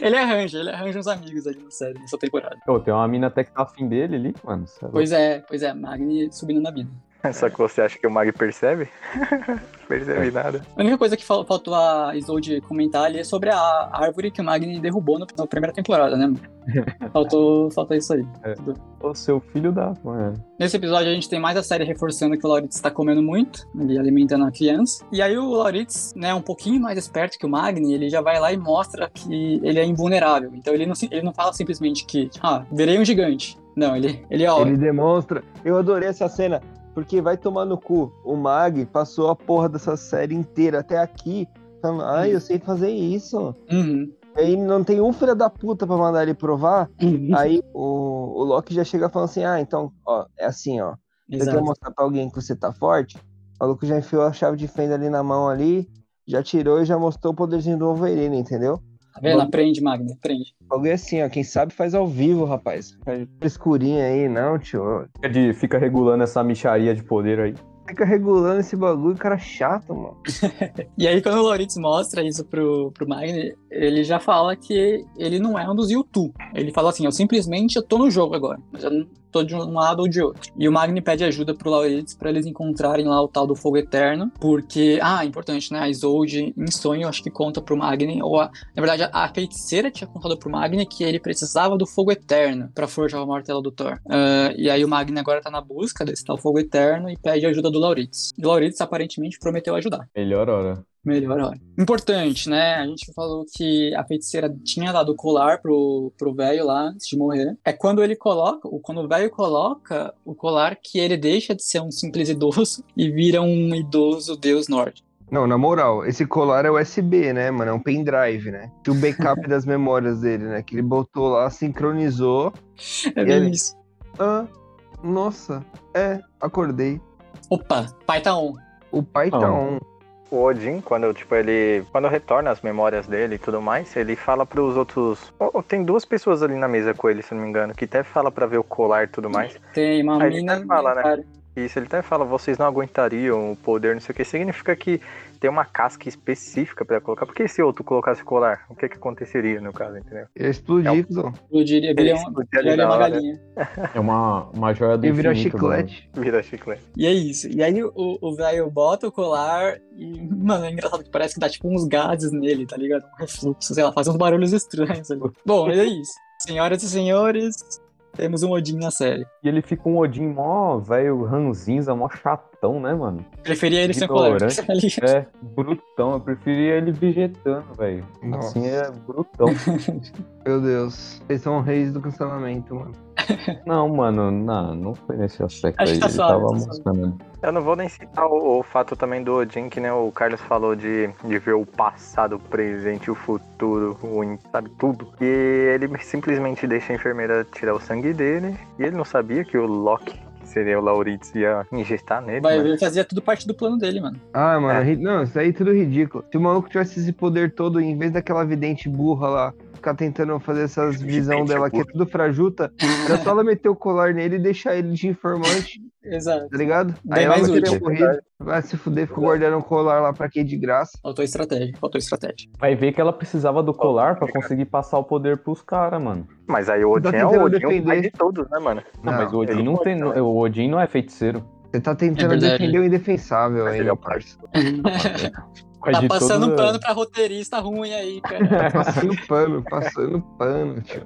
Ele arranja, ele arranja uns amigos ali na série, nessa temporada. Pô, tem uma mina até que tá afim dele ali, mano. Cê é. Pois é, pois é, Magni subindo na vida. Só que você acha que o Mag percebe? percebe nada. A única coisa que fal- faltou a Isolde comentar ali é sobre a árvore que o Magni derrubou no- na primeira temporada, né? mano? Faltou, faltou isso aí. É. Ô, seu filho da. Mano. Nesse episódio a gente tem mais a série reforçando que o Lauritz está comendo muito, ele alimentando a criança. E aí o Lauritz, né, um pouquinho mais esperto que o Magni, ele já vai lá e mostra que ele é invulnerável. Então ele não, ele não fala simplesmente que, ah, virei um gigante. Não, ele, ele ó, Ele demonstra. Eu adorei essa cena, porque vai tomar no cu. O Mag passou a porra dessa série inteira até aqui, falando, ai, eu sei fazer isso. uhum, E aí não tem um filho da puta pra mandar ele provar. uhum, Aí o, o Loki já chega falando assim, ah, então, ó, é assim, ó. Você quer exato. mostrar pra alguém que você tá forte? O maluco já enfiou a chave de fenda ali na mão ali, já tirou e já mostrou o poderzinho do Wolverine, entendeu? Tá vendo? Aprende, Magni, aprende. O bagulho é assim, ó, quem sabe faz ao vivo, rapaz. Frescurinha aí, não, tio. Fica, de, fica regulando essa micharia de poder aí. Fica regulando esse bagulho, cara chato, mano. E aí, quando o Lauritz mostra isso pro, pro Magni, ele já fala que ele não é um dos YouTube. Ele fala assim: eu simplesmente eu tô no jogo agora, mas eu não tô de um lado ou de outro. E o Magni pede ajuda pro Lauritz pra eles encontrarem lá o tal do fogo eterno, porque, ah, importante, né? A Isolde, em sonho, acho que conta pro Magni, ou a, na verdade, a feiticeira tinha contado pro Magni que ele precisava do fogo eterno pra forjar o martelo do Thor. Ah, e aí o Magni agora tá na busca desse tal fogo eterno e pede ajuda do Lauritz. E o Lauritz aparentemente prometeu ajudar. Melhor hora. Melhor hora. Importante, né? A gente falou que a feiticeira tinha dado o colar pro pro velho lá antes de morrer. É quando ele coloca, ou quando o velho coloca o colar que ele deixa de ser um simples idoso e vira um idoso deus nórdico. Não, na moral, esse colar é USB, né, mano? É um pendrive, né? Tinha o backup das memórias dele, né? Que ele botou lá, sincronizou. É E bem ele- isso. Ah, nossa, é, acordei. Opa, pai tá on. O pai tá Ah. on. O Odin, quando tipo ele, quando retorna as memórias dele e tudo mais, ele fala pros outros. Oh, tem duas pessoas ali na mesa com ele, se não me engano, que até fala pra ver o colar e tudo mais. Tem uma Aí ele mina. até fala, né? cara. Isso, ele até fala, vocês não aguentariam o poder, não sei o que. Significa que tem uma casca específica pra colocar. Porque se outro colocasse o colar, o que que aconteceria no caso, entendeu? Ia explodir, É um- cuzão. Eu diria, viraria uma, na uma galinha. É uma, uma joia do Ia virar infinito, chiclete. Vira chiclete. E é isso. E aí o o velho bota o colar e, mano, é engraçado que parece que dá tipo uns gases nele, tá ligado? Um refluxo, sei lá, faz uns barulhos estranhos ali. Bom, é isso. Senhoras e senhores, temos um Odin na série. E ele fica um Odin mó velho ranzinza, mó chatão, né, mano? Preferia ele sem colar. Ignorante. tá? É, brutão. Eu preferia ele vegetando, velho. Assim é brutão. Meu Deus. Eles são reis do cancelamento, mano. não, mano, não, não foi nesse aspecto Acho aí. que tá ele suave, tava tá mostrando. Eu não vou nem citar o, o fato também do Odin, que né, o Carlos falou de, de ver o passado, o presente, o futuro, o sabe, tudo. E ele simplesmente deixa a enfermeira tirar o sangue dele, e ele não sabia que o Loki, seria o Lauritz, ia injetar nele. Vai mas- ver, fazia tudo parte do plano dele, mano. Ah, mano, É. ri- não, isso aí é tudo ridículo. Se o maluco tivesse esse poder todo, em vez daquela vidente burra lá, ficar tentando fazer essas visão dela que é tudo frajuta, era só ela meter o colar nele e deixar ele de informante, Exato. tá ligado? Bem Aí ela mais útil. morrido. Vai se fuder, ficou guardando o colar lá pra quê de graça. Faltou estratégia, faltou estratégia. Vai ver que ela precisava do colar pra conseguir passar o poder pros caras, mano. Mas aí o Tá Odin é o Odin, defender. de todos, né, mano? Não, Não, mas o Odin não tem. O Odin não é feiticeiro. Você tá tentando É defender o indefensável aí, é meu parça. Mas tá passando todo- pano pra roteirista ruim aí, cara. Passando pano, passando pano, tio.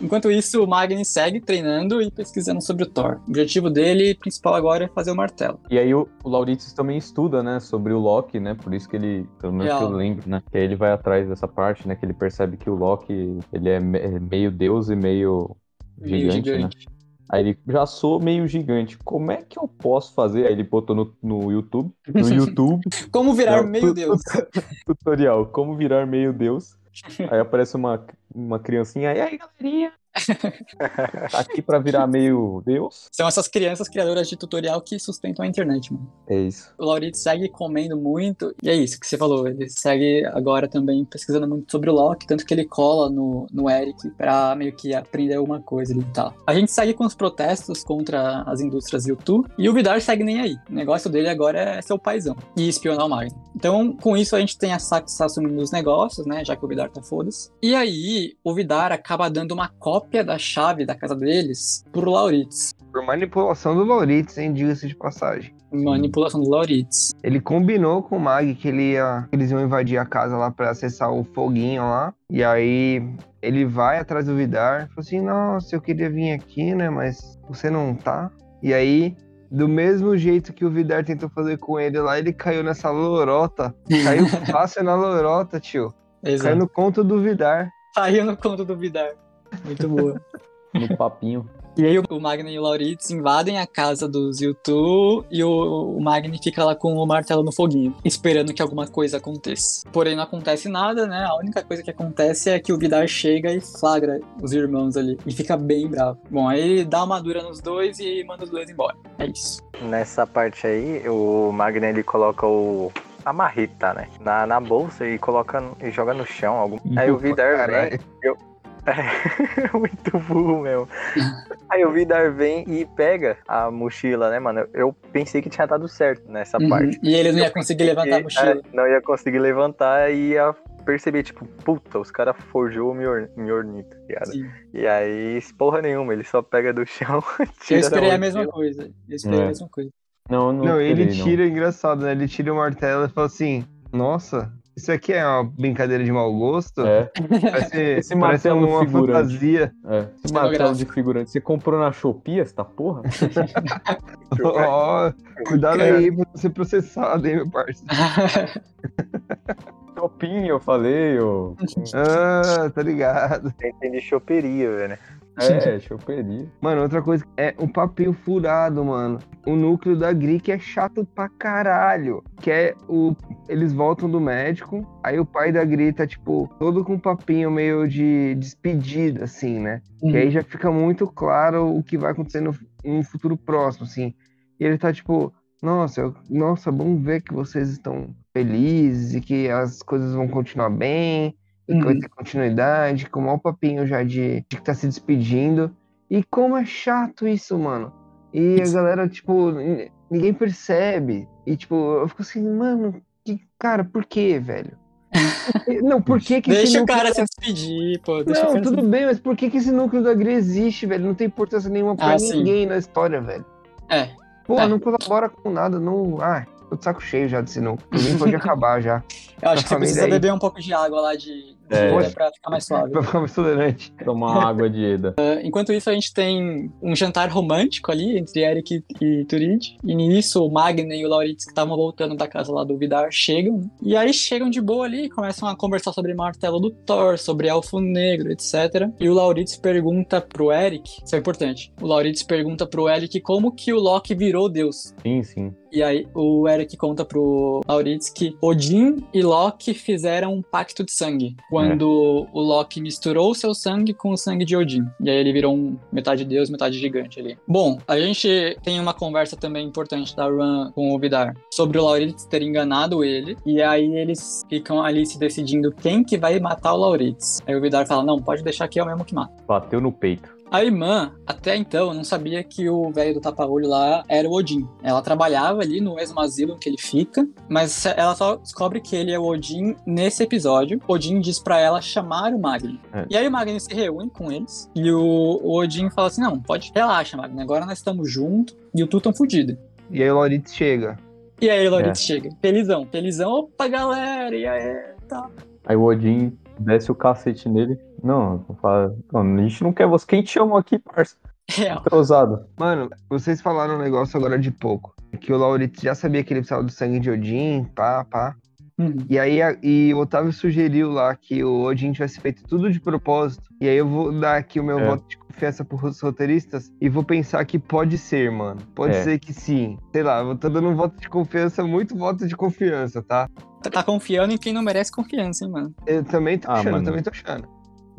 Enquanto isso, o Magni segue treinando e pesquisando sobre o Thor. O objetivo dele principal agora é fazer o martelo. E aí o, o Lauritz também estuda, né, sobre o Loki, né? Por isso que ele, pelo menos que eu Real. lembro, né? Que aí ele vai atrás dessa parte, né? Que ele percebe que o Loki, ele é é meio deus e meio Meio gigante, né? Aí ele já sou meio gigante. Como é que eu posso fazer? Aí ele botou no, no YouTube. No YouTube. Como virar Não, meio Deus. tutorial, como virar meio Deus. Aí aparece uma, uma criancinha. E aí, galerinha? Tá aqui pra virar meio Deus? São essas crianças criadoras de tutorial que sustentam a internet, mano. É isso. O Laurito segue comendo muito, e é isso que você falou. Ele segue agora também pesquisando muito sobre o Loki, tanto que ele cola no, no Eric pra meio que aprender alguma coisa e tal. A gente segue com os protestos contra as indústrias YouTube, e o Vidar segue nem aí. O negócio dele agora é ser o paizão e espionar o Magno. Então, com isso, a gente tem a Sax assumindo os negócios, né? Já que o Vidar tá foda-se. E aí, o Vidar acaba dando uma cópia da chave da casa deles pro Lauritz. Por manipulação do Lauritz, hein? Diga-se de passagem. Manipulação do Lauritz. Ele combinou com o Mag que ele ia, eles iam invadir a casa lá pra acessar o foguinho lá. E aí ele vai atrás do Vidar. Falou assim: Nossa, eu queria vir aqui, né? Mas você não tá. E aí, do mesmo jeito que o Vidar tentou fazer com ele lá, ele caiu nessa lorota. Caiu fácil na lorota, tio. Caiu Exato. no conto do Vidar. Saiu no conto do Vidar. Muito boa. No papinho. E aí o Magni e o Lauritz invadem a casa dos YouTube e o, o Magni fica lá com o martelo no foguinho, esperando que alguma coisa aconteça. Porém, não acontece nada, né? A única coisa que acontece é que o Vidar chega e flagra os irmãos ali. E fica bem bravo. Bom, aí ele dá uma dura nos dois e manda os dois embora. É isso. Nessa parte aí, o Magna ele coloca o. A marrita, né? Na, na bolsa e coloca e joga no chão. Algum... Aí o Vidar vem. Caralho. Muito burro mesmo. Aí o Vidar vem e pega a mochila, né, mano? Eu pensei que tinha dado certo nessa Uhum. parte. E ele não ia conseguir levantar a E, mochila. é, não ia conseguir levantar e ia perceber, tipo, puta, os caras forjou o Mjor- Mjornir, tá ligado? Sim. E aí, porra nenhuma, ele só pega do chão, Eu tira esperei a mesma coisa. Eu esperei É. a mesma coisa. Não, não. Não, ele esperei, não. tira, engraçado, né? Ele tira o martelo e fala assim: Nossa, isso aqui é uma brincadeira de mau gosto? É, Parece, Esse parece uma figurante. fantasia. é. Esse martelo de figurante. Você comprou na Shopee essa porra? Ó, cuidado aí pra não ser processado, hein, meu parceiro. Shopee, eu falei, ô. Ah, tá ligado. Tem de choperia, velho. É, choperia. Mano, outra coisa é um papinho furado, mano. O núcleo da Gri que é chato pra caralho. Que é o. Eles voltam do médico, aí o pai da Gri tá, tipo, todo com um papinho meio de despedida, assim, né? Uhum. E aí já fica muito claro o que vai acontecer no, no futuro próximo, assim. E ele tá tipo, nossa, eu- nossa, bom ver que vocês estão felizes e que as coisas vão continuar bem, Uhum. ter continuidade, com o maior papinho já de, de que tá se despedindo. E como é chato isso, mano. E a galera, tipo, ninguém percebe. E, tipo, eu fico assim, mano, que, cara, por que, velho? Não, por que que esse Deixa o cara da- se despedir, pô. Não, cara se tudo bem, mas por que, que esse núcleo da Gri existe, velho? Não tem importância nenhuma pra Ah, sim. ninguém na história, velho. É. Pô, É. não colabora com nada, não. Ah, tô de saco cheio já desse núcleo. Por mim pode acabar já. Eu acho que você precisa aí. beber um pouco de água lá de, É. pra ficar mais suave. Pra ficar mais tolerante. Tomar água de Eda. Enquanto isso, a gente tem um jantar romântico ali entre Eric e, e Turid. E nisso, o Magna e o Lauritz, que estavam voltando da casa lá do Vidar, chegam. né? E aí chegam de boa ali, começam a conversar sobre martelo do Thor, sobre elfo negro, etc. E o Lauritz pergunta pro Eric, isso é importante, o Lauritz pergunta pro Eric como que o Loki virou Deus. Sim, sim. E aí o Eric conta pro Lauritz que Odin e Loki fizeram um pacto de sangue. Quando o Loki misturou seu sangue com o sangue de Odin. E aí ele virou um metade deus, metade gigante ali. Bom, a gente tem uma conversa também importante da Run com o Vidar sobre o Lauritz ter enganado ele. E aí eles ficam ali se decidindo quem que vai matar o Lauritz. Aí o Vidar fala, não, pode deixar que é o mesmo que mata. Bateu no peito. A irmã, até então, não sabia que o velho do tapa-olho lá era o Odin. Ela trabalhava ali no mesmo asilo que ele fica, mas ela só descobre que ele é o Odin nesse episódio. Odin diz pra ela chamar o Magni. É. E aí o Magni se reúne com eles e o, o Odin fala assim: Não, pode, relaxa, Magni, agora nós estamos juntos e o Tu tão fudido. E aí o Lauritz chega. E aí o É. Lauritz chega, felizão, felizão, opa galera, e aí, tá. Aí o Odin desce o cacete nele. Não, fala, não, a gente não quer você. Quem te chamou aqui, parça? Entrosado. Mano, vocês falaram um negócio agora de pouco. Que o Lauritz já sabia que ele precisava do sangue de Odin, pá, pá. Uhum. E aí a- e o Otávio sugeriu lá que o Odin tivesse feito tudo de propósito. E aí eu vou dar aqui o meu É. voto de confiança pros roteiristas e vou pensar que pode ser, mano. Pode É. ser que sim. Sei lá, eu tô dando um voto de confiança, muito voto de confiança, tá? Tá- Tá confiando em quem não merece confiança, hein, mano? Eu também tô Ah, achando, eu mano. também tô achando.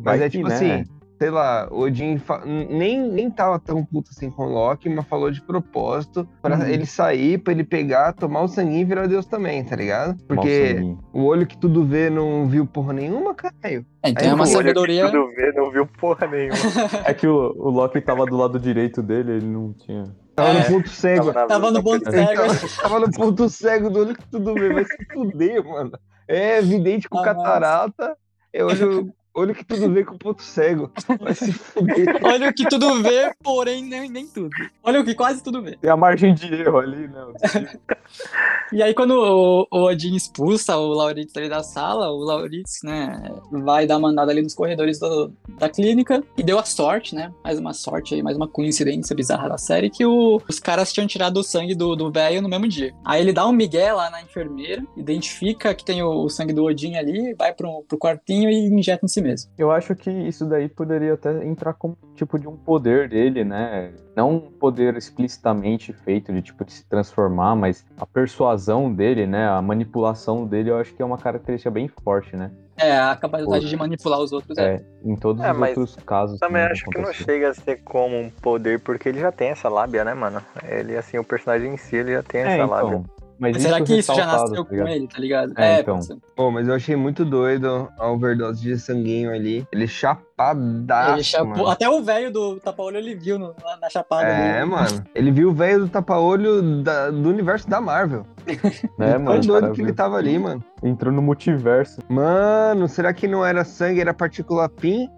Vai Mas é que, tipo né? assim, sei lá, o Odin fa- nem, nem tava tão puto assim com o Loki, mas falou de propósito pra Uhum. ele sair, pra ele pegar, tomar o sanguinho e virar Deus também, tá ligado? Porque o olho que tudo vê não viu porra nenhuma, caralho. É, então Aí é uma eu- sabedoria. Tudo vê, não viu porra nenhuma. É que o, o Loki tava do lado direito dele, ele não tinha. Tava É. no ponto cego. na- Tava no ponto cego. Tava no ponto cego do olho que tudo vê, vai se fuder, mano. É evidente com Ah, catarata, é olho, olho que tudo vê com ponto cego. Vai se fuder. Olha o que tudo vê, porém nem, nem tudo. Olha o que quase tudo vê. Tem a margem de erro ali, né? E aí, quando o, o Odin expulsa o Lauritz ali da sala, o Lauritz, né, vai dar mandada ali nos corredores do- da clínica e deu a sorte, né? Mais uma sorte aí, mais uma coincidência bizarra da série, que o- os caras tinham tirado o sangue do do velho no mesmo dia. Aí ele dá um migué lá na enfermeira, identifica que tem o, o sangue do Odin ali, vai pro, pro quartinho e injeta em si mesmo. Eu acho que isso daí poderia até entrar como tipo de um poder dele, né? Não um poder explicitamente feito de tipo de se transformar, mas a persuasão dele, né? A manipulação dele, eu acho que é uma característica bem forte, né? É, a capacidade Pô. de manipular os outros. É. É, em todos É, os outros casos. Também acho que não chega a ser como um poder, porque ele já tem essa lábia, né, mano? Ele, assim, o personagem em si, ele já tem É, essa lábia. Então. Mas Mas será que isso já nasceu tá com ele, tá ligado? É, então. pode ser. Pô, mas eu achei muito doido a overdose de sanguinho ali. Ele chapadaço, Ele chapou- mano. Até o velho do tapa-olho ele viu no- na, na chapada É, dele. mano. Ele viu o velho do tapa-olho do universo da Marvel. É, Tão mano. o doido que ele tava ali, mano. Entrou no multiverso. Mano, será que não era sangue, era partícula PIN?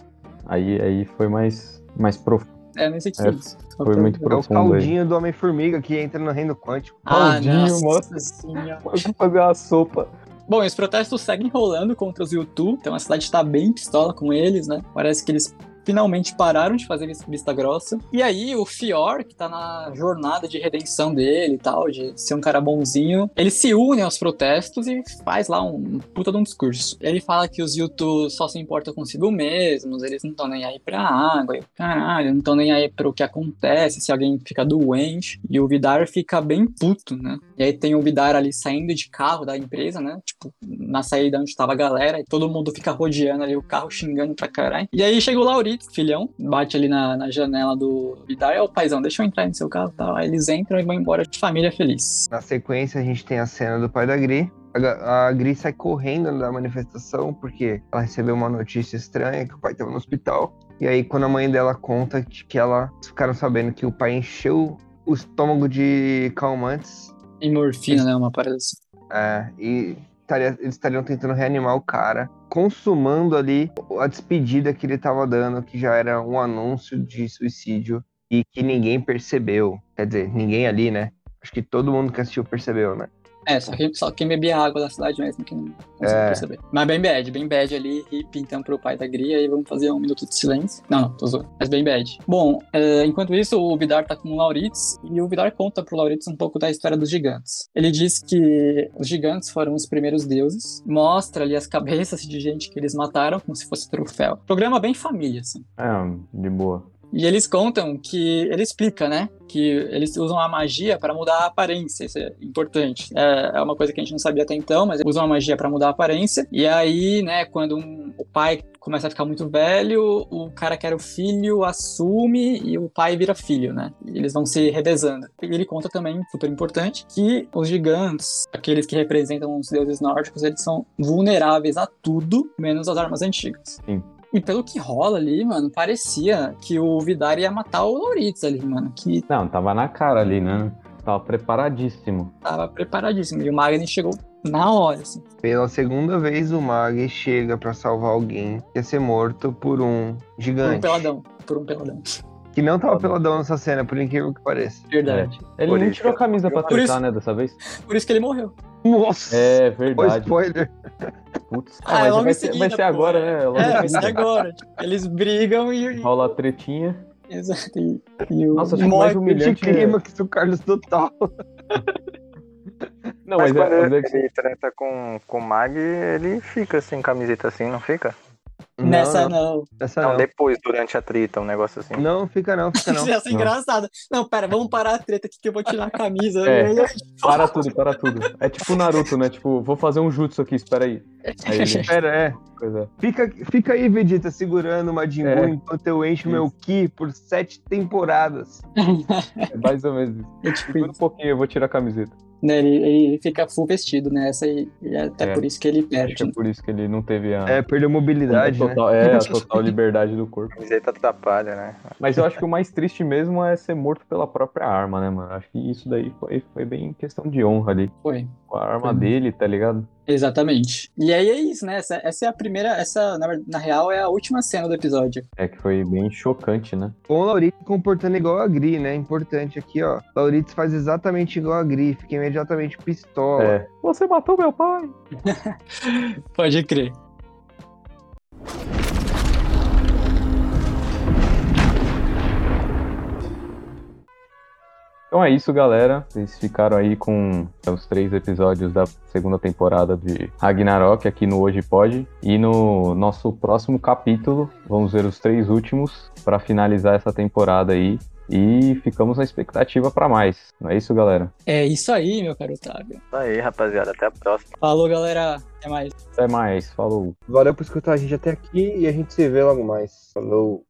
Aí, aí foi mais, mais profundo. É, nem sei o que É, é isso. Foi muito É o profundo aí. caldinho do Homem-Formiga que entra no reino quântico. Ah, Caldinho, nossa nossa. senhora. Pode fazer uma sopa. Bom, e os protestos seguem rolando contra os YouTube, então a cidade tá bem pistola com eles, né? Parece que eles finalmente pararam de fazer vis- vista grossa. E aí o Fior, que tá na jornada de redenção dele e tal, de ser um cara bonzinho, ele se une aos protestos e faz lá um puta de um discurso. Ele fala que os YouTube só se importam consigo mesmos, eles não estão nem aí pra água, e caralho, não estão nem aí pro que acontece, se alguém fica doente. E o Vidar fica bem puto, né? E aí tem o Vidar ali saindo de carro da empresa, né? Tipo, na saída onde tava a galera, e todo mundo fica rodeando ali o carro, xingando pra caralho. E aí chega o Filhão, bate ali na, na janela do Vidar, é o paizão, deixa eu entrar no seu carro e tal. Aí eles entram e vão embora de família feliz. Na sequência, a gente tem a cena do pai da Gri. A, Ga- a Gri sai correndo da manifestação porque ela recebeu uma notícia estranha que o pai estava no hospital. E aí, quando a mãe dela conta que que ela ficaram sabendo que o pai encheu o estômago de calmantes E morfina, né? Uma parada assim. é, e estaria- eles estariam tentando reanimar o cara, consumando ali a despedida que ele estava dando, que já era um anúncio de suicídio e que ninguém percebeu. Quer dizer, ninguém ali, né? Acho que todo mundo que assistiu percebeu, né? É, só quem, só quem bebia água da cidade mesmo que não conseguiu É. perceber. Mas bem bad, bem bad ali, hip então pro pai da Gria e vamos fazer um minuto de silêncio. Não, não, tô zoando. Mas bem bad. Bom, é, enquanto isso, o Vidar tá com o Lauritz e o Vidar conta pro Lauritz um pouco da história dos gigantes. Ele diz que os gigantes foram os primeiros deuses, mostra ali as cabeças de gente que eles mataram como se fosse troféu. Programa bem família, assim. É, de boa. E eles contam que. Ele explica, né? Que eles usam a magia para mudar a aparência. Isso é importante. É, é uma coisa que a gente não sabia até então, mas usam a magia para mudar a aparência. E aí, né, quando um- o pai começa a ficar muito velho, o cara que era o filho assume e o pai vira filho, né? E eles vão se revezando. E ele conta também, super importante, que os gigantes, aqueles que representam os deuses nórdicos, eles são vulneráveis a tudo, menos as armas antigas. Sim. E pelo que rola ali, mano, parecia que o Vidar ia matar o Lauritz ali, mano. Que Não, tava na cara ali, né? Tava preparadíssimo. tava preparadíssimo. E o Magni chegou na hora, assim. Pela segunda vez, o Mag chega pra salvar alguém que ia ser morto por um Por um gigante. peladão. Por um peladão. Que não tava peladão nessa cena, por incrível que pareça. Verdade. Ele Por nem isso tirou a camisa pra tentar, isso- né, dessa vez? Por isso que ele morreu. Nossa! É verdade. spoiler! Putz. Ah, é mas logo vai em ser, seguida, vai ser agora, né? Logo É, vai ser seguida. agora. Tipo, Eles brigam e. Rola a tretinha. Exato. E, e o Nossa, acho que mais humilhante é- Anticlímax do Carlos total. Não, Mas, mas, quando é, ele, é, ele treta com, com o Mag, ele fica sem camiseta assim, não fica? Nessa não. não. Nessa Não, não. depois, durante a treta, um negócio assim. Não, fica não, fica não. Isso ia ser engraçado. Não, pera, vamos parar a treta aqui que eu vou tirar a camisa. É. para tudo, para tudo. É tipo o Naruto, né? Tipo, vou fazer um jutsu aqui, espera aí. Aí ele, Espera, é. coisa. Fica, fica aí, Vegeta, segurando o Majin Buu É. enquanto eu encho meu Ki por sete temporadas. É mais ou menos isso. É tipo Segura um isso. pouquinho, eu vou tirar a camiseta. Né, ele, ele fica full vestido nessa e, e é até É. por isso que ele Acho perde. que é por isso que ele não teve a, É, perdeu mobilidade, a né? total, é, a total liberdade do corpo. A camiseta atrapalha, né? Mas eu acho que o mais triste mesmo é ser morto pela própria arma, né, mano? Acho que isso daí foi, foi bem questão de honra ali. Foi. Com a arma Foi. dele, tá ligado? Exatamente. E aí é isso, né? Essa, essa é a primeira. Essa, na, na real, é a última cena do episódio. É que foi bem chocante, né? Com o Laurito comportando igual a Gri, né? Importante aqui, ó. Laurito faz exatamente igual a Gri, fica imediatamente pistola. É. Você matou meu pai! Pode crer. Então é isso, galera. Vocês ficaram aí com os três episódios da segunda temporada de Ragnarok aqui no Hoje Pode. E no nosso próximo capítulo, vamos ver os três últimos para finalizar essa temporada aí. E ficamos na expectativa para mais. Não é isso, galera? É isso aí, meu caro Otávio. Isso aí, rapaziada. Até a próxima. Falou, galera. Até mais. Até mais. Falou. Valeu por escutar a gente até aqui e a gente se vê logo mais. Falou.